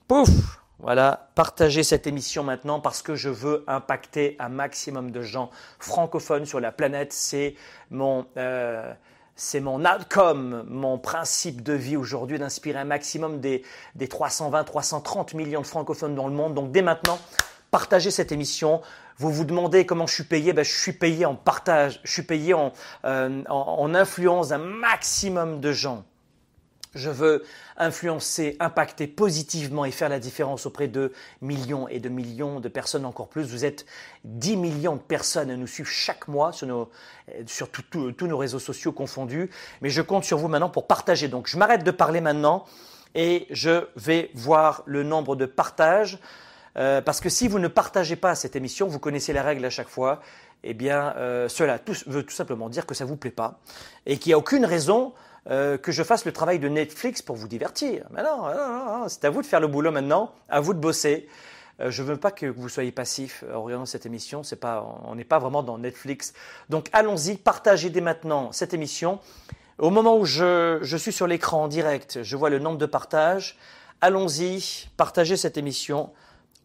Pouf voilà, partagez cette émission maintenant parce que je veux impacter un maximum de gens francophones sur la planète. C'est mon, euh, c'est mon outcome, mon principe de vie aujourd'hui d'inspirer un maximum des, des 320, 330 millions de francophones dans le monde. Donc dès maintenant, partagez cette émission. Vous vous demandez comment je suis payé ben, Je suis payé en partage, je suis payé en, euh, en, en influence d'un maximum de gens. Je veux influencer, impacter positivement et faire la différence auprès de millions et de millions de personnes encore plus. Vous êtes 10 millions de personnes à nous suivre chaque mois sur, sur tous nos réseaux sociaux confondus. Mais je compte sur vous maintenant pour partager. Donc je m'arrête de parler maintenant et je vais voir le nombre de partages. Euh, parce que si vous ne partagez pas cette émission, vous connaissez la règle à chaque fois, eh bien euh, cela veut tout simplement dire que ça ne vous plaît pas et qu'il n'y a aucune raison euh, que je fasse le travail de Netflix pour vous divertir. Mais non, c'est à vous de faire le boulot maintenant, à vous de bosser. Euh, je ne veux pas que vous soyez passif en regardant cette émission. C'est pas, on n'est pas vraiment dans Netflix. Donc allons-y, partagez dès maintenant cette émission. Au moment où je, je suis sur l'écran en direct, je vois le nombre de partages. Allons-y, partagez cette émission.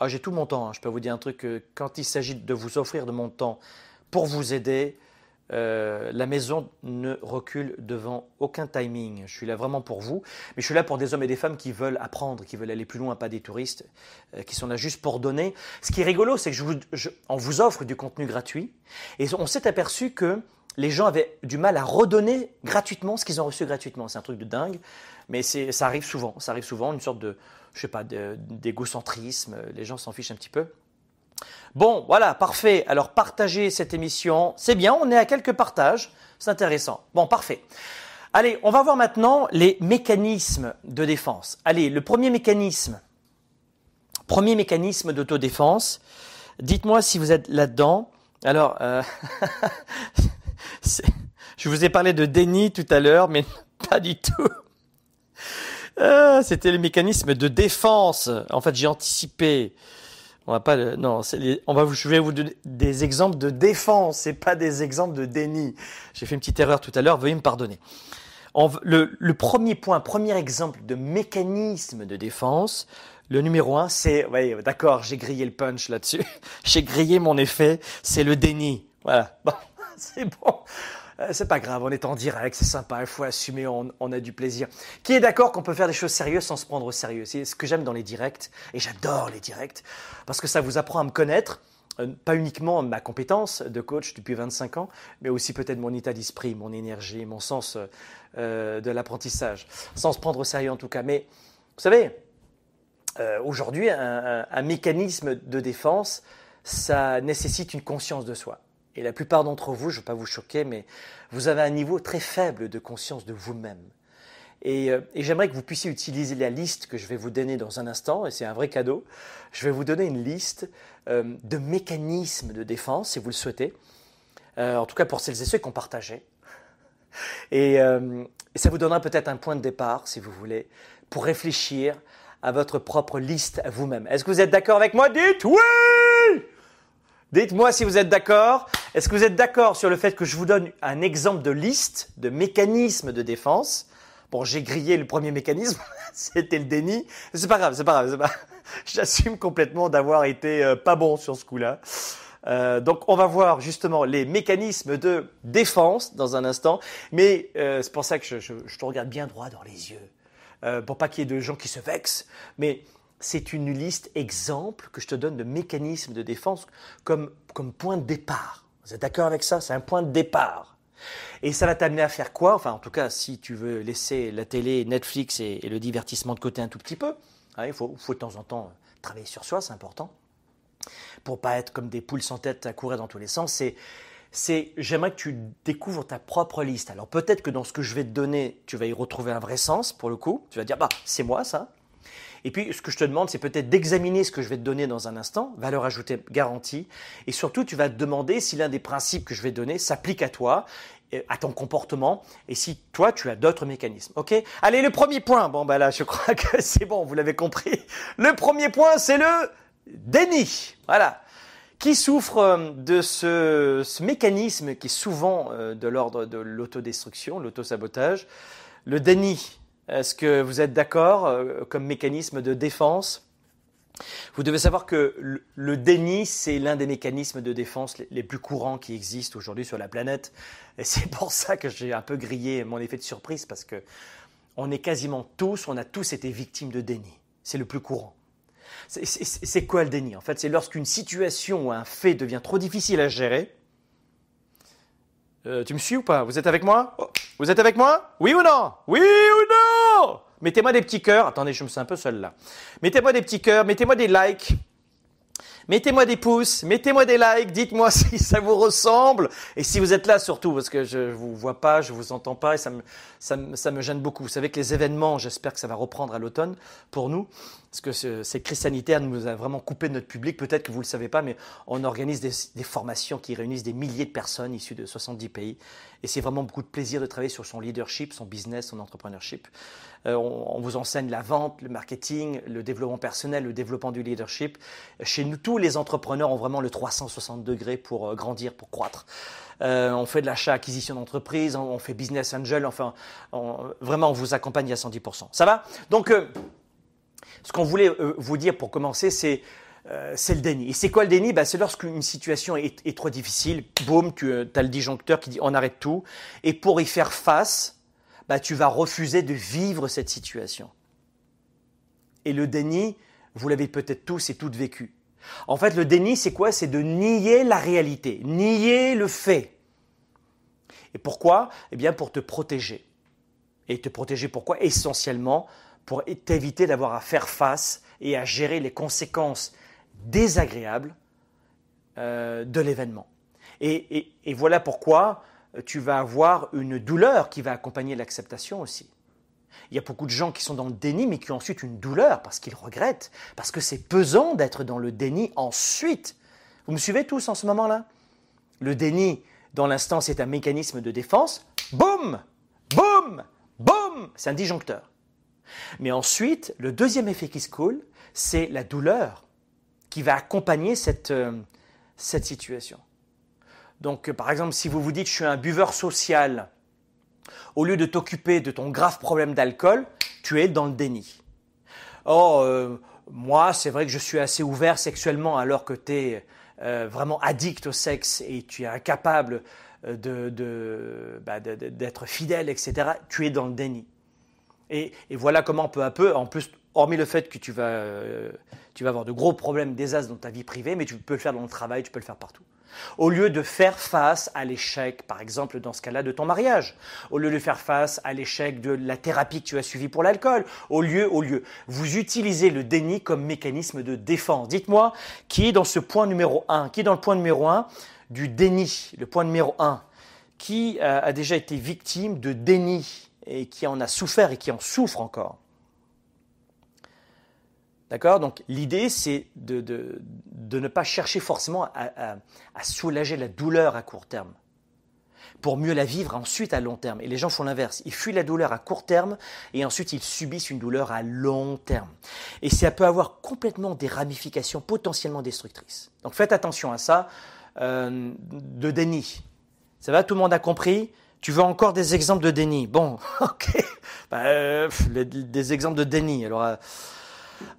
Ah, J'ai tout mon temps. Hein. Je peux vous dire un truc. quand il s'agit de vous offrir de mon temps pour vous aider, euh, la maison ne recule devant aucun timing. Je suis là vraiment pour vous, mais je suis là pour des hommes et des femmes qui veulent apprendre, qui veulent aller plus loin, pas des touristes, euh, qui sont là juste pour donner. Ce qui est rigolo, c'est que je vous, vous offre du contenu gratuit, et on s'est aperçu que les gens avaient du mal à redonner gratuitement ce qu'ils ont reçu gratuitement. C'est un truc de dingue, mais ça arrive souvent. Ça arrive souvent, une sorte de, je sais pas, d'égocentrisme. Les gens s'en fichent un petit peu. Bon, voilà, parfait. Alors partagez cette émission. C'est bien, on est à quelques partages. C'est intéressant. Bon, parfait. Allez, on va voir maintenant les mécanismes de défense. Allez, le premier mécanisme, premier mécanisme d'autodéfense. Dites-moi si vous êtes là-dedans. Alors, euh, (laughs) je vous ai parlé de déni tout à l'heure, mais (laughs) pas du tout. Euh, c'était le mécanisme de défense. En fait, j'ai anticipé. On va pas, non, on va, je vais vous donner des exemples de défense et pas des exemples de déni. J'ai fait une petite erreur tout à l'heure, veuillez me pardonner. le, le, premier point, premier exemple de mécanisme de défense, le numéro un, c'est, oui, d'accord, j'ai grillé le punch là-dessus. (laughs) j'ai grillé mon effet, c'est le déni. Voilà. (laughs) Bon, c'est bon. Euh, c'est pas grave, on est en direct, c'est sympa, il faut assumer, on, a du plaisir. Qui est d'accord qu'on peut faire des choses sérieuses sans se prendre au sérieux? C'est ce que j'aime dans les directs, et j'adore les directs, parce que ça vous apprend à me connaître, euh, pas uniquement ma compétence de coach depuis 25 ans, mais aussi peut-être mon état d'esprit, mon énergie, mon sens euh, de l'apprentissage, sans se prendre au sérieux en tout cas. Mais vous savez, aujourd'hui, un mécanisme de défense, ça nécessite une conscience de soi. Et la plupart d'entre vous, je ne veux pas vous choquer, mais vous avez un niveau très faible de conscience de vous-même. Euh, et, j'aimerais que vous puissiez utiliser la liste que je vais vous donner dans un instant, et c'est un vrai cadeau. Je vais vous donner une liste euh, de mécanismes de défense, si vous le souhaitez, euh, en tout cas pour celles et ceux qui ont partagé. Et, et ça vous donnera peut-être un point de départ, si vous voulez, pour réfléchir à votre propre liste à vous-même. Est-ce que vous êtes d'accord avec moi? Dites oui Dites-moi si vous êtes d'accord. Est-ce que vous êtes d'accord sur le fait que je vous donne un exemple de liste, de mécanisme de défense? Bon, j'ai grillé le premier mécanisme, (laughs) c'était le déni. C'est pas grave, c'est pas grave. Pas... (laughs) J'assume complètement d'avoir été euh, pas bon sur ce coup-là. Euh, donc on va voir justement les mécanismes de défense dans un instant, mais euh, c'est pour ça que je, je, je, te regarde bien droit dans les yeux, euh, pour pas qu'il y ait de gens qui se vexent. Mais c'est une liste exemple que je te donne de mécanismes de défense comme, comme point de départ. Vous êtes d'accord avec ça? C'est un point de départ. Et ça va t'amener à faire quoi? Enfin, en tout cas, si tu veux laisser la télé, Netflix et, le divertissement de côté un tout petit peu, hein, il faut, de temps en temps travailler sur soi, c'est important. Pour pas être comme des poules sans tête à courir dans tous les sens, c'est c'est j'aimerais que tu découvres ta propre liste. Alors peut-être que dans ce que je vais te donner, tu vas y retrouver un vrai sens pour le coup. Tu vas dire bah c'est moi ça. Et puis, ce que je te demande, c'est peut-être d'examiner ce que je vais te donner dans un instant, valeur ajoutée garantie. Et surtout, tu vas te demander si l'un des principes que je vais te donner s'applique à toi, à ton comportement, et si toi, tu as d'autres mécanismes. OK? Allez, le premier point. Bon, bah là, je crois que (laughs) c'est bon, vous l'avez compris. Le premier point, c'est le déni. Voilà qui souffre euh, de ce, ce, mécanisme qui est souvent euh, de l'ordre de l'autodestruction, l'autosabotage, le déni. Est-ce que vous êtes d'accord euh, comme mécanisme de défense? Vous devez savoir que le déni, c'est l'un des mécanismes de défense les plus courants qui existent aujourd'hui sur la planète. Et c'est pour ça que j'ai un peu grillé mon effet de surprise parce que on est quasiment tous, on a tous été victimes de déni. C'est le plus courant. C'est quoi le déni En fait, c'est lorsqu'une situation ou un fait devient trop difficile à gérer. Euh, tu me suis ou pas? Vous êtes avec moi? Vous êtes avec moi? Oui ou non? Oui ou non? Mettez-moi des petits cœurs. Attendez, je me sens un peu seul là. Mettez-moi des petits cœurs, mettez-moi des likes. Mettez-moi des pouces, mettez-moi des likes, dites-moi (laughs) si ça vous ressemble et si vous êtes là surtout parce que je ne vous vois pas, je vous entends pas et ça me, ça, ça me gêne beaucoup. Vous savez que les événements, j'espère que ça va reprendre à l'automne pour nous parce que cette crise sanitaire nous a vraiment coupé de notre public. Peut-être que vous ne le savez pas, mais on organise des, formations qui réunissent des milliers de personnes issues de 70 pays et c'est vraiment beaucoup de plaisir de travailler sur son leadership, son business, son entrepreneurship. Euh, on, vous enseigne la vente, le marketing, le développement personnel, le développement du leadership. Chez nous, tous les entrepreneurs ont vraiment le 360 degrés pour euh, grandir, pour croître. Euh, on fait de l'achat-acquisition d'entreprise, on, fait business angel, enfin, vraiment, on vous accompagne à 110%. Ça va? Donc, ce qu'on voulait vous dire pour commencer, c'est c'est le déni. Et c'est quoi le déni? Bah, C'est lorsqu'une situation est, trop difficile, boum, tu as le disjoncteur qui dit on arrête tout. Et pour y faire face, bah, tu vas refuser de vivre cette situation. Et le déni, vous l'avez peut-être tous et toutes vécu. En fait, le déni, c'est quoi? C'est de nier la réalité, nier le fait. Et pourquoi? Eh bien, pour te protéger. Et te protéger pourquoi? Essentiellement pour t'éviter d'avoir à faire face et à gérer les conséquences désagréables euh, de l'événement. et, voilà pourquoi tu vas avoir une douleur qui va accompagner l'acceptation aussi. Il y a beaucoup de gens qui sont dans le déni, mais qui ont ensuite une douleur parce qu'ils regrettent, parce que c'est pesant d'être dans le déni ensuite. Vous me suivez tous en ce moment-là? Le déni, dans l'instant, c'est un mécanisme de défense. Boum Boum Boum C'est un disjoncteur. Mais ensuite, le deuxième effet qui se coule, c'est la douleur qui va accompagner cette, euh, cette situation. Donc, euh, par exemple, si vous vous dites je suis un buveur social, au lieu de t'occuper de ton grave problème d'alcool, tu es dans le déni. Oh, euh, moi, c'est vrai que je suis assez ouvert sexuellement alors que tu es vraiment addict au sexe et tu es incapable bah, d'être fidèle, etc. Tu es dans le déni. Et, voilà comment peu à peu, en plus, hormis le fait que tu vas, euh, avoir de gros problèmes, as dans ta vie privée, mais tu peux le faire dans le travail, tu peux le faire partout. Au lieu de faire face à l'échec, par exemple dans ce cas-là, de ton mariage, au lieu de faire face à l'échec de la thérapie que tu as suivie pour l'alcool, au lieu, au lieu, vous utilisez le déni comme mécanisme de défense. Dites-moi, qui est dans ce point numéro 1 Qui est dans le point numéro 1 du déni Le point numéro 1 Qui euh, a déjà été victime de déni? Et qui en a souffert et qui en souffre encore. D'accord? Donc l'idée, c'est de, de, ne pas chercher forcément à, soulager la douleur à court terme, pour mieux la vivre ensuite à long terme. Et les gens font l'inverse. Ils fuient la douleur à court terme et ensuite ils subissent une douleur à long terme. Et ça peut avoir complètement des ramifications potentiellement destructrices. Donc faites attention à ça. Euh, de déni. Ça va, tout le monde a compris? Tu veux encore des exemples de déni? Bon, (laughs) ok. Bah, euh, des exemples de déni. Alors, euh,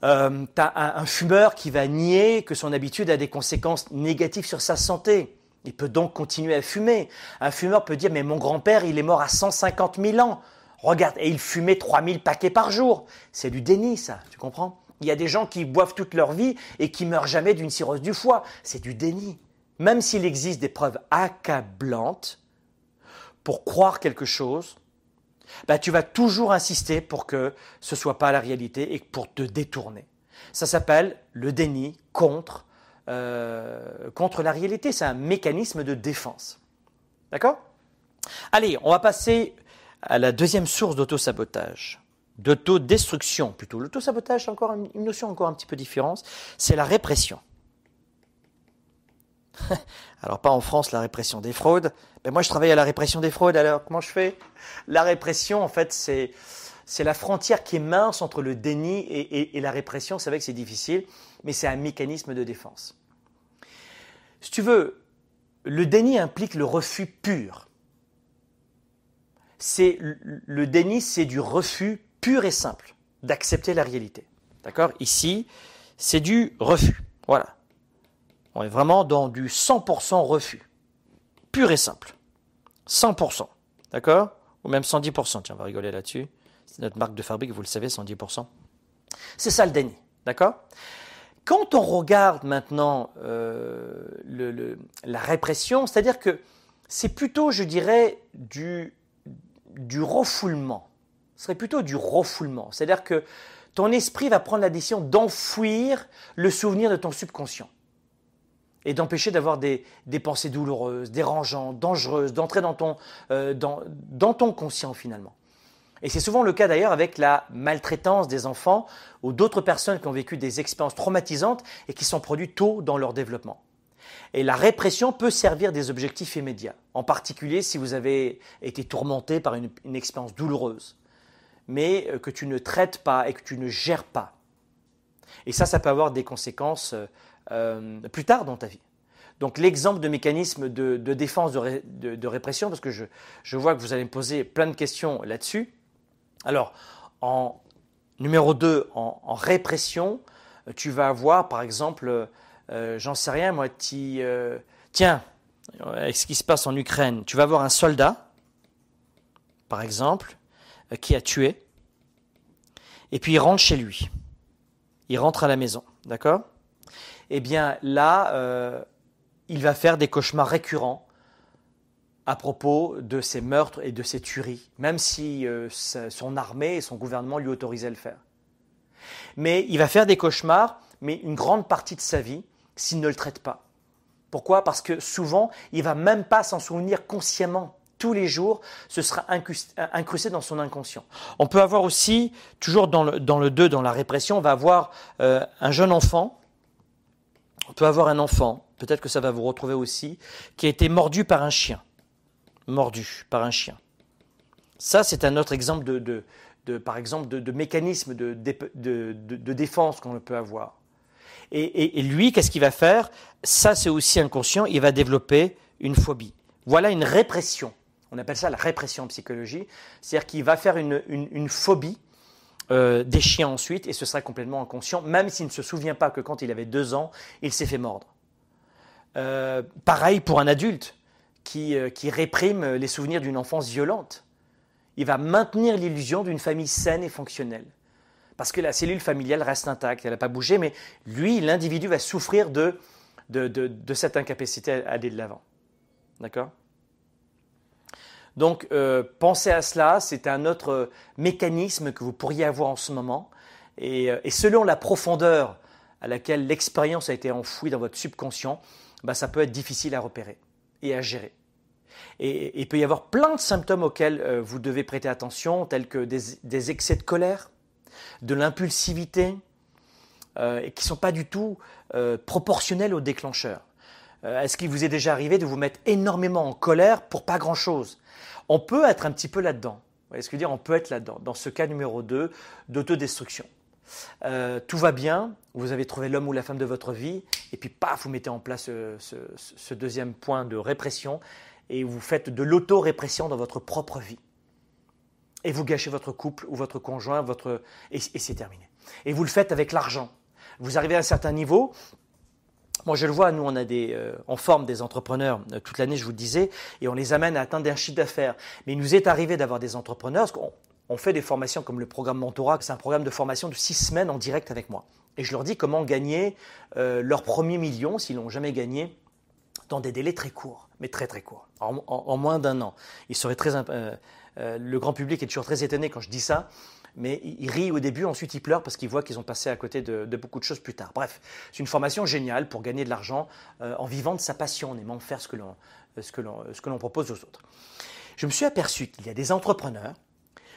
euh tu as un, fumeur qui va nier que son habitude a des conséquences négatives sur sa santé. Il peut donc continuer à fumer. Un fumeur peut dire, mais mon grand-père, il est mort à 150 000 ans. Regarde, et il fumait 3000 paquets par jour. C'est du déni, ça, tu comprends? Il y a des gens qui boivent toute leur vie et qui meurent jamais d'une cirrhose du foie. C'est du déni. Même s'il existe des preuves accablantes, pour croire quelque chose, bah, tu vas toujours insister pour que ce soit pas la réalité et pour te détourner. Ça s'appelle le déni contre, euh, contre la réalité. C'est un mécanisme de défense. D'accord? Allez, on va passer à la deuxième source d'autosabotage, d'autodestruction plutôt. L'autosabotage, c'est encore une notion encore un petit peu différente, c'est la répression. (laughs) Alors pas en France la répression des fraudes, moi je travaille à la répression des fraudes, alors comment je fais? La répression en fait c'est, c'est la frontière qui est mince entre le déni et, la répression, c'est vrai que c'est difficile, mais c'est un mécanisme de défense. Si tu veux, le déni implique le refus pur. C'est, le déni c'est du refus pur et simple d'accepter la réalité. D'accord? Ici, c'est du refus. Voilà. On est vraiment dans du 100% refus. Pur et simple. 100%. D'accord? Ou même 110%. Tiens, on va rigoler là-dessus. C'est notre marque de fabrique, vous le savez, 110%. C'est ça le déni. D'accord? Quand on regarde maintenant euh, la répression, c'est-à-dire que c'est plutôt, je dirais, du, du refoulement. Ce serait plutôt du refoulement. C'est-à-dire que ton esprit va prendre la décision d'enfouir le souvenir de ton subconscient et d'empêcher d'avoir des, pensées douloureuses, dérangeantes, dangereuses, d'entrer dans, ton, euh, dans, ton conscient finalement. Et c'est souvent le cas d'ailleurs avec la maltraitance des enfants ou d'autres personnes qui ont vécu des expériences traumatisantes et qui sont produites tôt dans leur développement. Et la répression peut servir des objectifs immédiats, en particulier si vous avez été tourmenté par une, expérience douloureuse, mais euh, que tu ne traites pas et que tu ne gères pas. Et ça, ça peut avoir des conséquences euh, euh, plus tard dans ta vie. Donc l'exemple de mécanisme de, défense, de, répression, parce que je, vois que vous allez me poser plein de questions là-dessus. Alors, en numéro 2, en, répression, tu vas avoir, par exemple, euh, j'en sais rien, moi, euh, tiens, avec ce qui se passe en Ukraine, tu vas avoir un soldat, par exemple, qui a tué, et puis il rentre chez lui. Il rentre à la maison, d'accord? Eh bien là, euh, il va faire des cauchemars récurrents à propos de ces meurtres et de ces tueries, même si euh, son armée et son gouvernement lui autorisaient le faire. Mais il va faire des cauchemars, mais une grande partie de sa vie, s'il ne le traite pas. Pourquoi? Parce que souvent, il va même pas s'en souvenir consciemment. Tous les jours, ce sera incrusté dans son inconscient. On peut avoir aussi, toujours dans le 2, dans, la répression, on va avoir euh, un jeune enfant On peut avoir un enfant, peut-être que ça va vous retrouver aussi, qui a été mordu par un chien. Mordu par un chien. Ça, c'est un autre exemple de, par exemple, de, mécanisme de, défense qu'on peut avoir. Et, lui, qu'est-ce qu'il va faire? Ça, c'est aussi inconscient. Il va développer une phobie. Voilà une répression. On appelle ça la répression en psychologie. C'est-à-dire qu'il va faire une, phobie euh, des chiens ensuite, et ce sera complètement inconscient, même s'il ne se souvient pas que quand il avait deux ans, il s'est fait mordre. Euh, pareil pour un adulte qui, euh, qui réprime les souvenirs d'une enfance violente. Il va maintenir l'illusion d'une famille saine et fonctionnelle parce que la cellule familiale reste intacte, elle n'a pas bougé, mais lui, l'individu va souffrir de, de, cette incapacité à aller de l'avant. D'accord? Donc, euh, pensez à cela, c'est un autre mécanisme que vous pourriez avoir en ce moment. Et, euh, selon la profondeur à laquelle l'expérience a été enfouie dans votre subconscient, bah, ça peut être difficile à repérer et à gérer. Et, il peut y avoir plein de symptômes auxquels euh, vous devez prêter attention, tels que des excès de colère, de l'impulsivité, euh, et qui ne sont pas du tout euh, proportionnels au déclencheur. Euh, est-ce qu'il vous est déjà arrivé de vous mettre énormément en colère pour pas grand-chose? On peut être un petit peu là-dedans. Vous voyez ce que je veux dire? On peut être là-dedans, dans ce cas numéro 2 d'autodestruction. tout va bien, vous avez trouvé l'homme ou la femme de votre vie, et puis paf, vous mettez en place ce deuxième point de répression, et vous faites de l'auto-répression dans votre propre vie et vous gâchez votre couple ou votre conjoint, votre... et, c'est terminé. Et vous le faites avec l'argent. Vous arrivez à un certain niveau. Moi, je le vois, nous, on a des, euh, forme des entrepreneurs euh, toute l'année, je vous le disais, et on les amène à atteindre un chiffre d'affaires. Mais il nous est arrivé d'avoir des entrepreneurs, parce qu'on on fait des formations comme le programme Mentorat, c'est un programme de formation de six semaines en direct avec moi. Et je leur dis comment gagner euh, leur premier million, s'ils l'ont jamais gagné, dans des délais très courts, mais très très courts, en, moins d'un an. Ils seraient très, euh, le grand public est toujours très étonné quand je dis ça, mais il rit au début, ensuite il pleure parce qu'il voit qu'ils ont passé à côté de, beaucoup de choses plus tard. Bref, c'est une formation géniale pour gagner de l'argent euh, en vivant de sa passion, en aimant faire ce que l'on propose aux autres. Je me suis aperçu qu'il y a des entrepreneurs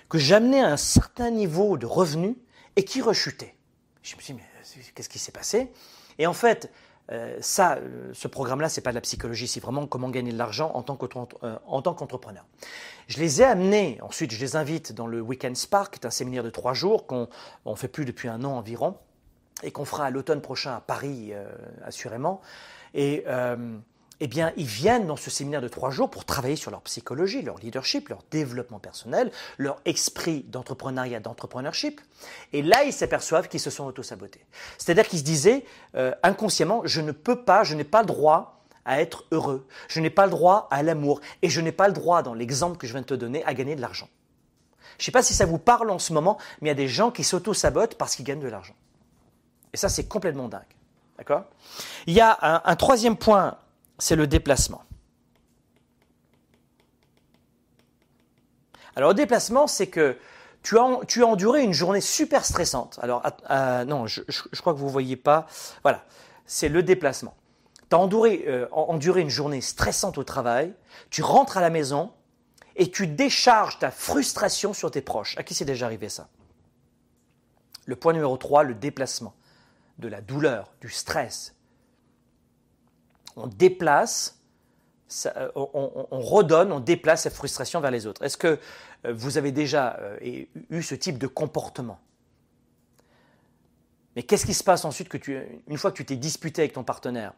que j'amenais à un certain niveau de revenus et qui rechutaient. Je me suis dit, mais qu'est-ce qui s'est passé? Et en fait, euh, ça, euh, ce programme-là, c'est pas de la psychologie, c'est vraiment comment gagner de l'argent en tant euh, qu'entrepreneur. Je les ai amenés, ensuite je les invite dans le Weekend Spark, qui est un séminaire de trois jours qu'on ne fait plus depuis un an environ, et qu'on fera à l'automne prochain à Paris, assurément. Et eh bien, ils viennent dans ce séminaire de trois jours pour travailler sur leur psychologie, leur leadership, leur développement personnel, leur esprit d'entrepreneuriat, d'entrepreneurship. Et là, ils s'aperçoivent qu'ils se sont auto-sabotés. C'est-à-dire qu'ils se disaient euh, inconsciemment, je ne peux pas, je n'ai pas le droit à être heureux, je n'ai pas le droit à l'amour, et je n'ai pas le droit, dans l'exemple que je viens de te donner, à gagner de l'argent. Je ne sais pas si ça vous parle en ce moment, mais il y a des gens qui s'auto-sabotent parce qu'ils gagnent de l'argent. Et ça, c'est complètement dingue. D'accord? Il y a un troisième point c'est le déplacement. Alors, le déplacement, c'est que tu as, tu as enduré une journée super stressante. Alors, non, je, crois que vous ne voyez pas. Voilà, c'est le déplacement. Tu as enduré, euh, enduré une journée stressante au travail, tu rentres à la maison et tu décharges ta frustration sur tes proches. À qui c'est déjà arrivé ça? Le point numéro 3, le déplacement. De la douleur, du stress, on déplace, euh, on, redonne, on déplace cette frustration vers les autres. Est-ce que euh, vous avez déjà eu ce type de comportement? Mais qu'est-ce qui se passe ensuite que tu, une fois que tu t'es disputé avec ton partenaire?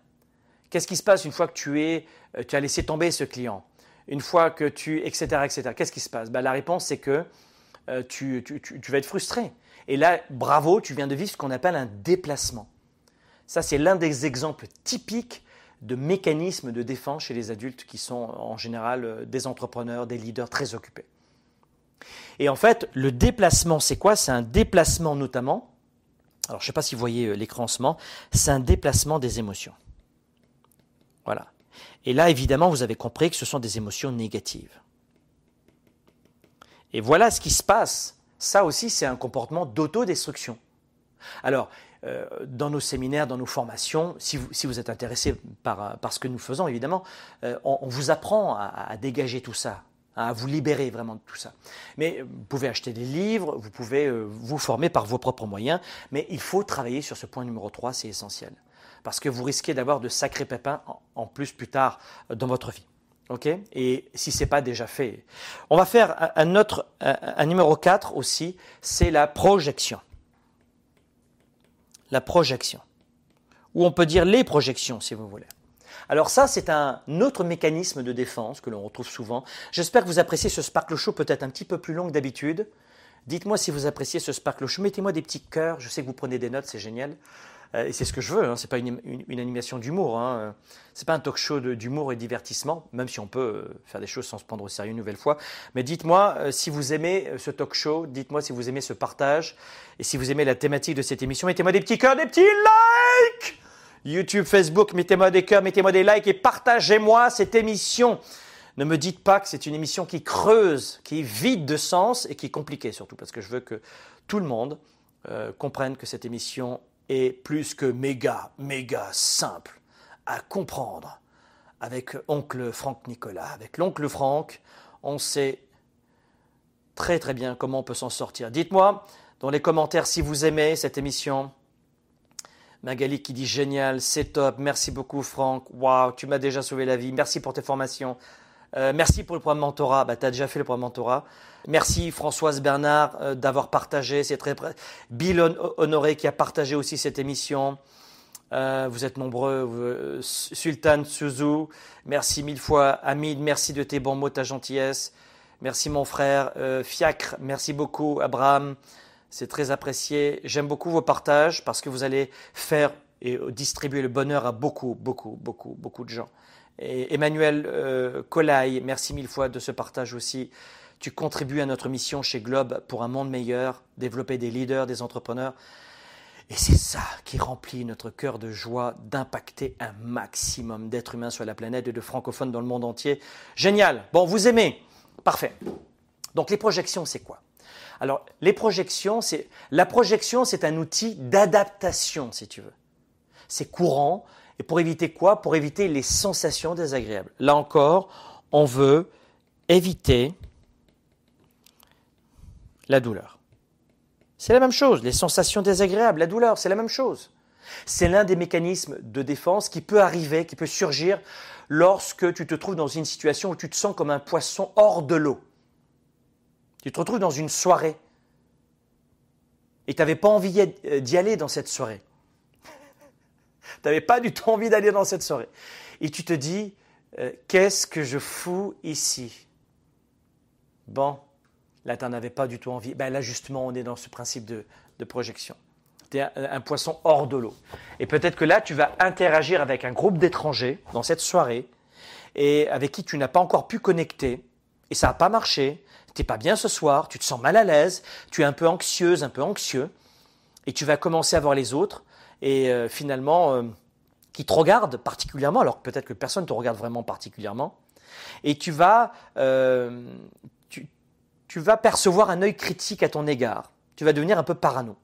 Qu'est-ce qui se passe une fois que tu, es, tu as laissé tomber ce client? Une fois que tu, etc., etc. Qu'est-ce qui se passe? Ben, La réponse, c'est que tu, tu vas être frustré. Et là, bravo, tu viens de vivre ce qu'on appelle un déplacement. Ça, c'est l'un des exemples typiques de mécanismes de défense chez les adultes qui sont en général euh, des entrepreneurs, des leaders très occupés. Et en fait, le déplacement, c'est quoi? C'est un déplacement notamment, alors je ne sais pas si vous voyez euh, l'écran en ce moment, c'est un déplacement des émotions. Voilà. Et là, évidemment, vous avez compris que ce sont des émotions négatives. Et voilà ce qui se passe. Ça aussi, c'est un comportement d'autodestruction. Alors, euh, dans nos séminaires, dans nos formations, si vous, êtes intéressé par, ce que nous faisons, évidemment, euh, on, vous apprend à, dégager tout ça, à vous libérer vraiment de tout ça. Mais vous pouvez acheter des livres, vous pouvez euh, vous former par vos propres moyens, mais il faut travailler sur ce point numéro 3, c'est essentiel. Parce que vous risquez d'avoir de sacrés pépins en, plus plus tard dans votre vie. OK? Et si ce n'est pas déjà fait. On va faire un, autre, un numéro 4 aussi, c'est la projection. La projection. Ou on peut dire les projections si vous voulez. Alors ça, c'est un autre mécanisme de défense que l'on retrouve souvent. J'espère que vous appréciez ce Sparkle Show peut-être un petit peu plus long que d'habitude. Dites-moi si vous appréciez ce Sparkle Show. Mettez-moi des petits cœurs. Je sais que vous prenez des notes, c'est génial. Euh, et c'est ce que je veux. Hein. Ce n'est pas une, animation d'humour. Hein. Ce n'est pas un talk show d'humour et divertissement, même si on peut euh, faire des choses sans se prendre au sérieux une nouvelle fois. Mais dites-moi euh, si vous aimez ce talk show. Dites-moi si vous aimez ce partage. Et si vous aimez la thématique de cette émission, mettez-moi des petits cœurs, des petits likes YouTube, Facebook, mettez-moi des cœurs, mettez-moi des likes et partagez-moi cette émission. Ne me dites pas que c'est une émission qui creuse, qui est vide de sens et qui est compliquée surtout, parce que je veux que tout le monde comprenne que cette émission est plus que méga, méga simple à comprendre. Avec oncle Franck Nicolas, avec l'oncle Franck, on sait très très bien comment on peut s'en sortir. Dites-moi dans les commentaires si vous aimez cette émission, Magali qui dit génial, c'est top, merci beaucoup Franck, waouh, tu m'as déjà sauvé la vie, merci pour tes formations. Euh, merci pour le programme mentorat. Bah, tu as déjà fait le programme mentorat. Merci Françoise Bernard euh, d'avoir partagé. C'est très Bill Honoré qui a partagé aussi cette émission. Euh, vous êtes nombreux. Sultan Suzu, merci mille fois. Hamid, merci de tes bons mots, ta gentillesse. Merci mon frère. Fiacre, merci beaucoup. Abraham, c'est très apprécié. J'aime beaucoup vos partages parce que vous allez faire et distribuer le bonheur à beaucoup, beaucoup, beaucoup, beaucoup de gens. Et Emmanuel euh, merci mille fois de ce partage aussi. Tu contribues à notre mission chez Globe pour un monde meilleur, développer des leaders, des entrepreneurs. Et c'est ça qui remplit notre cœur de joie d'impacter un maximum d'êtres humains sur la planète et de francophones dans le monde entier. Génial. Bon, vous aimez Parfait. Donc les projections, c'est quoi? Alors, les projections, c'est la projection, c'est un outil d'adaptation, si tu veux. C'est courant. Et pour éviter quoi? Pour éviter les sensations désagréables. Là encore, on veut éviter la douleur. C'est la même chose. Les sensations désagréables, la douleur, c'est la même chose. C'est l'un des mécanismes de défense qui peut arriver, qui peut surgir lorsque tu te trouves dans une situation où tu te sens comme un poisson hors de l'eau. Tu te retrouves dans une soirée et tu n'avais pas envie euh, d'y aller dans cette soirée. Tu n'avais pas du tout envie d'aller dans cette soirée. Et tu te dis, euh, qu'est-ce que je fous ici? Bon, là, tu avais pas du tout envie. Ben, là, justement, on est dans ce principe de, projection. Tu es un, poisson hors de l'eau. Et peut-être que là, tu vas interagir avec un groupe d'étrangers dans cette soirée et avec qui tu n'as pas encore pu connecter. Et ça n'a pas marché t'es pas bien ce soir, tu te sens mal à l'aise, tu es un peu anxieuse, un peu anxieux, et tu vas commencer à voir les autres, et euh, finalement, euh, qui te regardent particulièrement, alors peut-être que personne ne te regarde vraiment particulièrement, et tu vas, euh, tu, tu, vas percevoir un œil critique à ton égard, tu vas devenir un peu parano.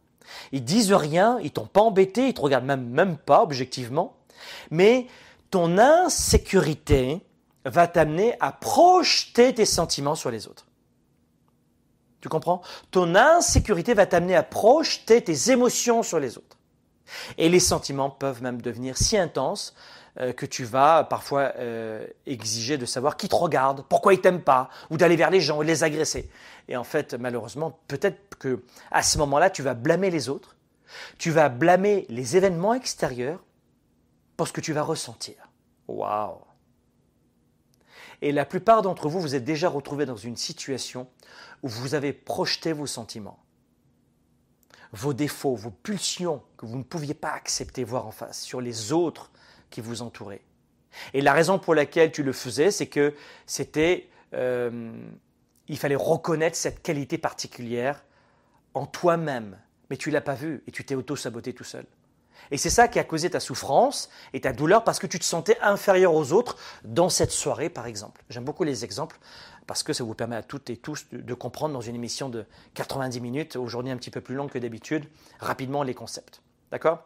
Ils disent rien, ils t'ont pas embêté, ils te regardent même, même pas objectivement, mais ton insécurité va t'amener à projeter tes sentiments sur les autres. Tu comprends? Ton insécurité va t'amener à projeter tes émotions sur les autres. Et les sentiments peuvent même devenir si intenses euh, que tu vas parfois euh, exiger de savoir qui te regarde, pourquoi ils t'aiment pas, ou d'aller vers les gens et les agresser. Et en fait, malheureusement, peut-être que à ce moment-là, tu vas blâmer les autres, tu vas blâmer les événements extérieurs pour ce que tu vas ressentir. Waouh Et la plupart d'entre vous, vous êtes déjà retrouvés dans une situation où vous avez projeté vos sentiments, vos défauts, vos pulsions que vous ne pouviez pas accepter voir en face sur les autres qui vous entouraient. Et la raison pour laquelle tu le faisais, c'est que c'était, euh, il fallait reconnaître cette qualité particulière en toi-même, mais tu l'as pas vue et tu t'es auto-saboté tout seul. Et c'est ça qui a causé ta souffrance et ta douleur parce que tu te sentais inférieur aux autres dans cette soirée, par exemple. J'aime beaucoup les exemples parce que ça vous permet à toutes et tous de, comprendre dans une émission de 90 minutes, aujourd'hui un petit peu plus longue que d'habitude, rapidement les concepts. D'accord?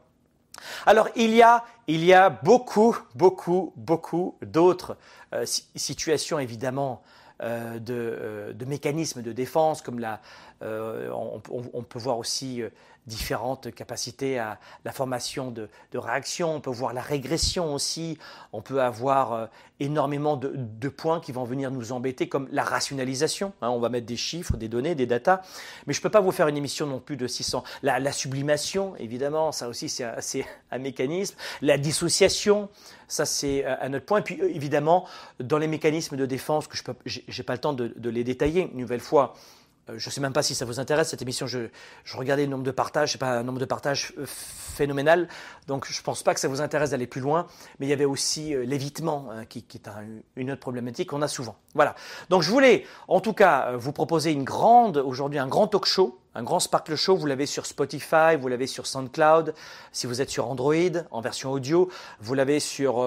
Alors il y a, il y a beaucoup, beaucoup, beaucoup d'autres euh, situations évidemment euh, de, euh, de, mécanismes de défense comme la, on, peut voir aussi différentes capacités à la formation de, réaction, on peut voir la régression aussi, on peut avoir euh, énormément de, points qui vont venir nous embêter, comme la rationalisation. Hein. on va mettre des chiffres, des données, des datas, mais je ne peux pas vous faire une émission non plus de 600. La, sublimation, évidemment, ça aussi c'est un, mécanisme. La dissociation, ça c'est un autre point. Et puis évidemment, dans les mécanismes de défense, que je n'ai pas le temps de, de les détailler, une nouvelle fois, euh, je ne sais même pas si ça vous intéresse, cette émission. Je, regardais le nombre de partages, c'est pas un nombre de partages euh, phénoménal. Donc je ne pense pas que ça vous intéresse d'aller plus loin. Mais il y avait aussi euh, l'évitement, hein, qui, est une autre problématique qu'on a souvent. Voilà. Donc je voulais, en tout cas, vous proposer une grande, aujourd'hui, un grand talk show. Un grand Sparkle Show, vous l'avez sur Spotify, vous l'avez sur SoundCloud, si vous êtes sur Android en version audio, vous l'avez sur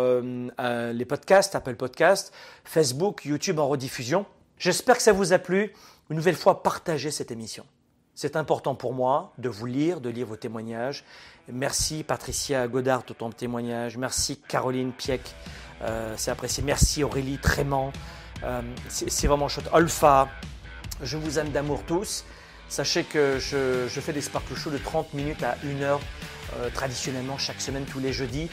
les podcasts, Apple Podcasts, Facebook, YouTube en rediffusion. J'espère que ça vous a plu une nouvelle fois partager cette émission. C'est important pour moi de vous lire, de lire vos témoignages. Merci Patricia Godard de ton témoignage. Merci Caroline Pieck, euh, c'est apprécié. Merci Aurélie Trément. Euh, c'est vraiment chouette. Alpha, je vous aime d'amour tous. Sachez que je, fais des Sparkle Show de 30 minutes à 1 heure euh, traditionnellement chaque semaine, tous les jeudis.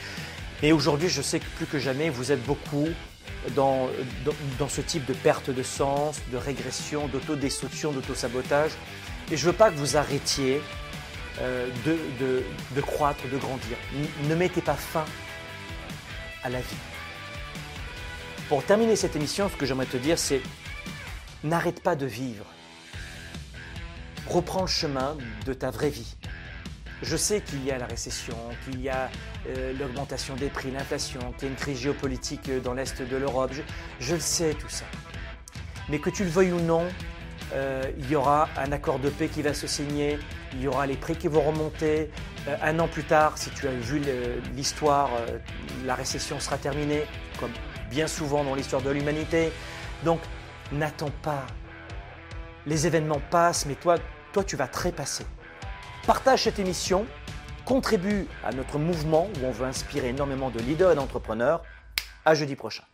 Et aujourd'hui, je sais que plus que jamais, vous êtes beaucoup dans, ce type de perte de sens, de régression, d'autodestruction, d'autosabotage. Et je ne veux pas que vous arrêtiez euh, de, croître, de grandir. ne mettez pas fin à la vie. Pour terminer cette émission, ce que j'aimerais te dire, c'est n'arrête pas de vivre. Reprends le chemin de ta vraie vie. Je sais qu'il y a la récession, qu'il y a euh, l'augmentation des prix, l'inflation, qu'il y a une crise géopolitique euh, dans l'Est de l'Europe. Je, le sais tout ça. Mais que tu le veuilles ou non, euh, il y aura un accord de paix qui va se signer, il y aura les prix qui vont remonter. un an plus tard, si tu as vu l'histoire, la récession sera terminée, comme bien souvent dans l'histoire de l'humanité. Donc, n'attends pas. Les événements passent, mais toi, tu vas trépasser. Partage cette émission, contribue à notre mouvement où on veut inspirer énormément de leaders et d'entrepreneurs. À jeudi prochain.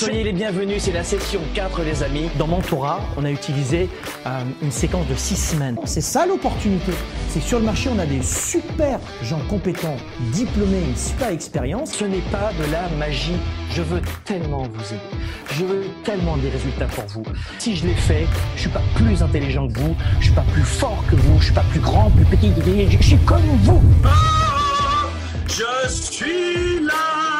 Soyez les bienvenus, c'est la section 4 les amis. Dans Mentora, on a utilisé euh, une séquence de 6 semaines. C'est ça l'opportunité. C'est que sur le marché, on a des super gens compétents, diplômés, une super expérience. Ce n'est pas de la magie. Je veux tellement vous aider. Je veux tellement des résultats pour vous. Si je l'ai fait, je suis pas plus intelligent que vous, je suis pas plus fort que vous, je suis pas plus grand, plus petit, je suis comme vous. Ah, je suis là.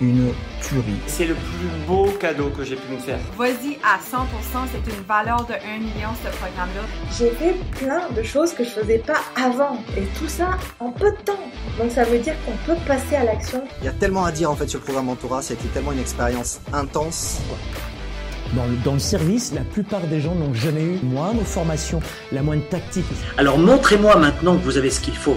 une tuerie. C'est le plus beau cadeau que j'ai pu me faire. Vas-y à 100%, c'est une valeur de 1 million ce programme-là. J'ai fait plein de choses que je faisais pas avant et tout ça en peu de temps. Donc ça veut dire qu'on peut passer à l'action. Il y a tellement à dire en fait sur le programme Mentorat, ça a été tellement une expérience intense. Dans le, dans le, service, la plupart des gens n'ont jamais eu moindre formation, la moindre tactique. Alors montrez-moi maintenant que vous avez ce qu'il faut.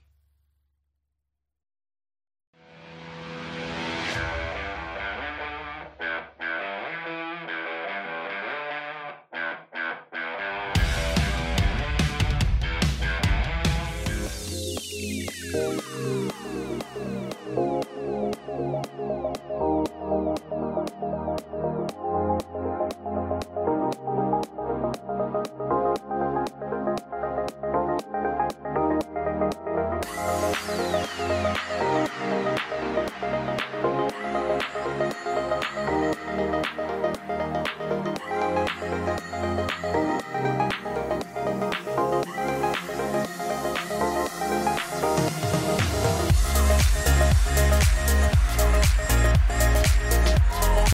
Thank you.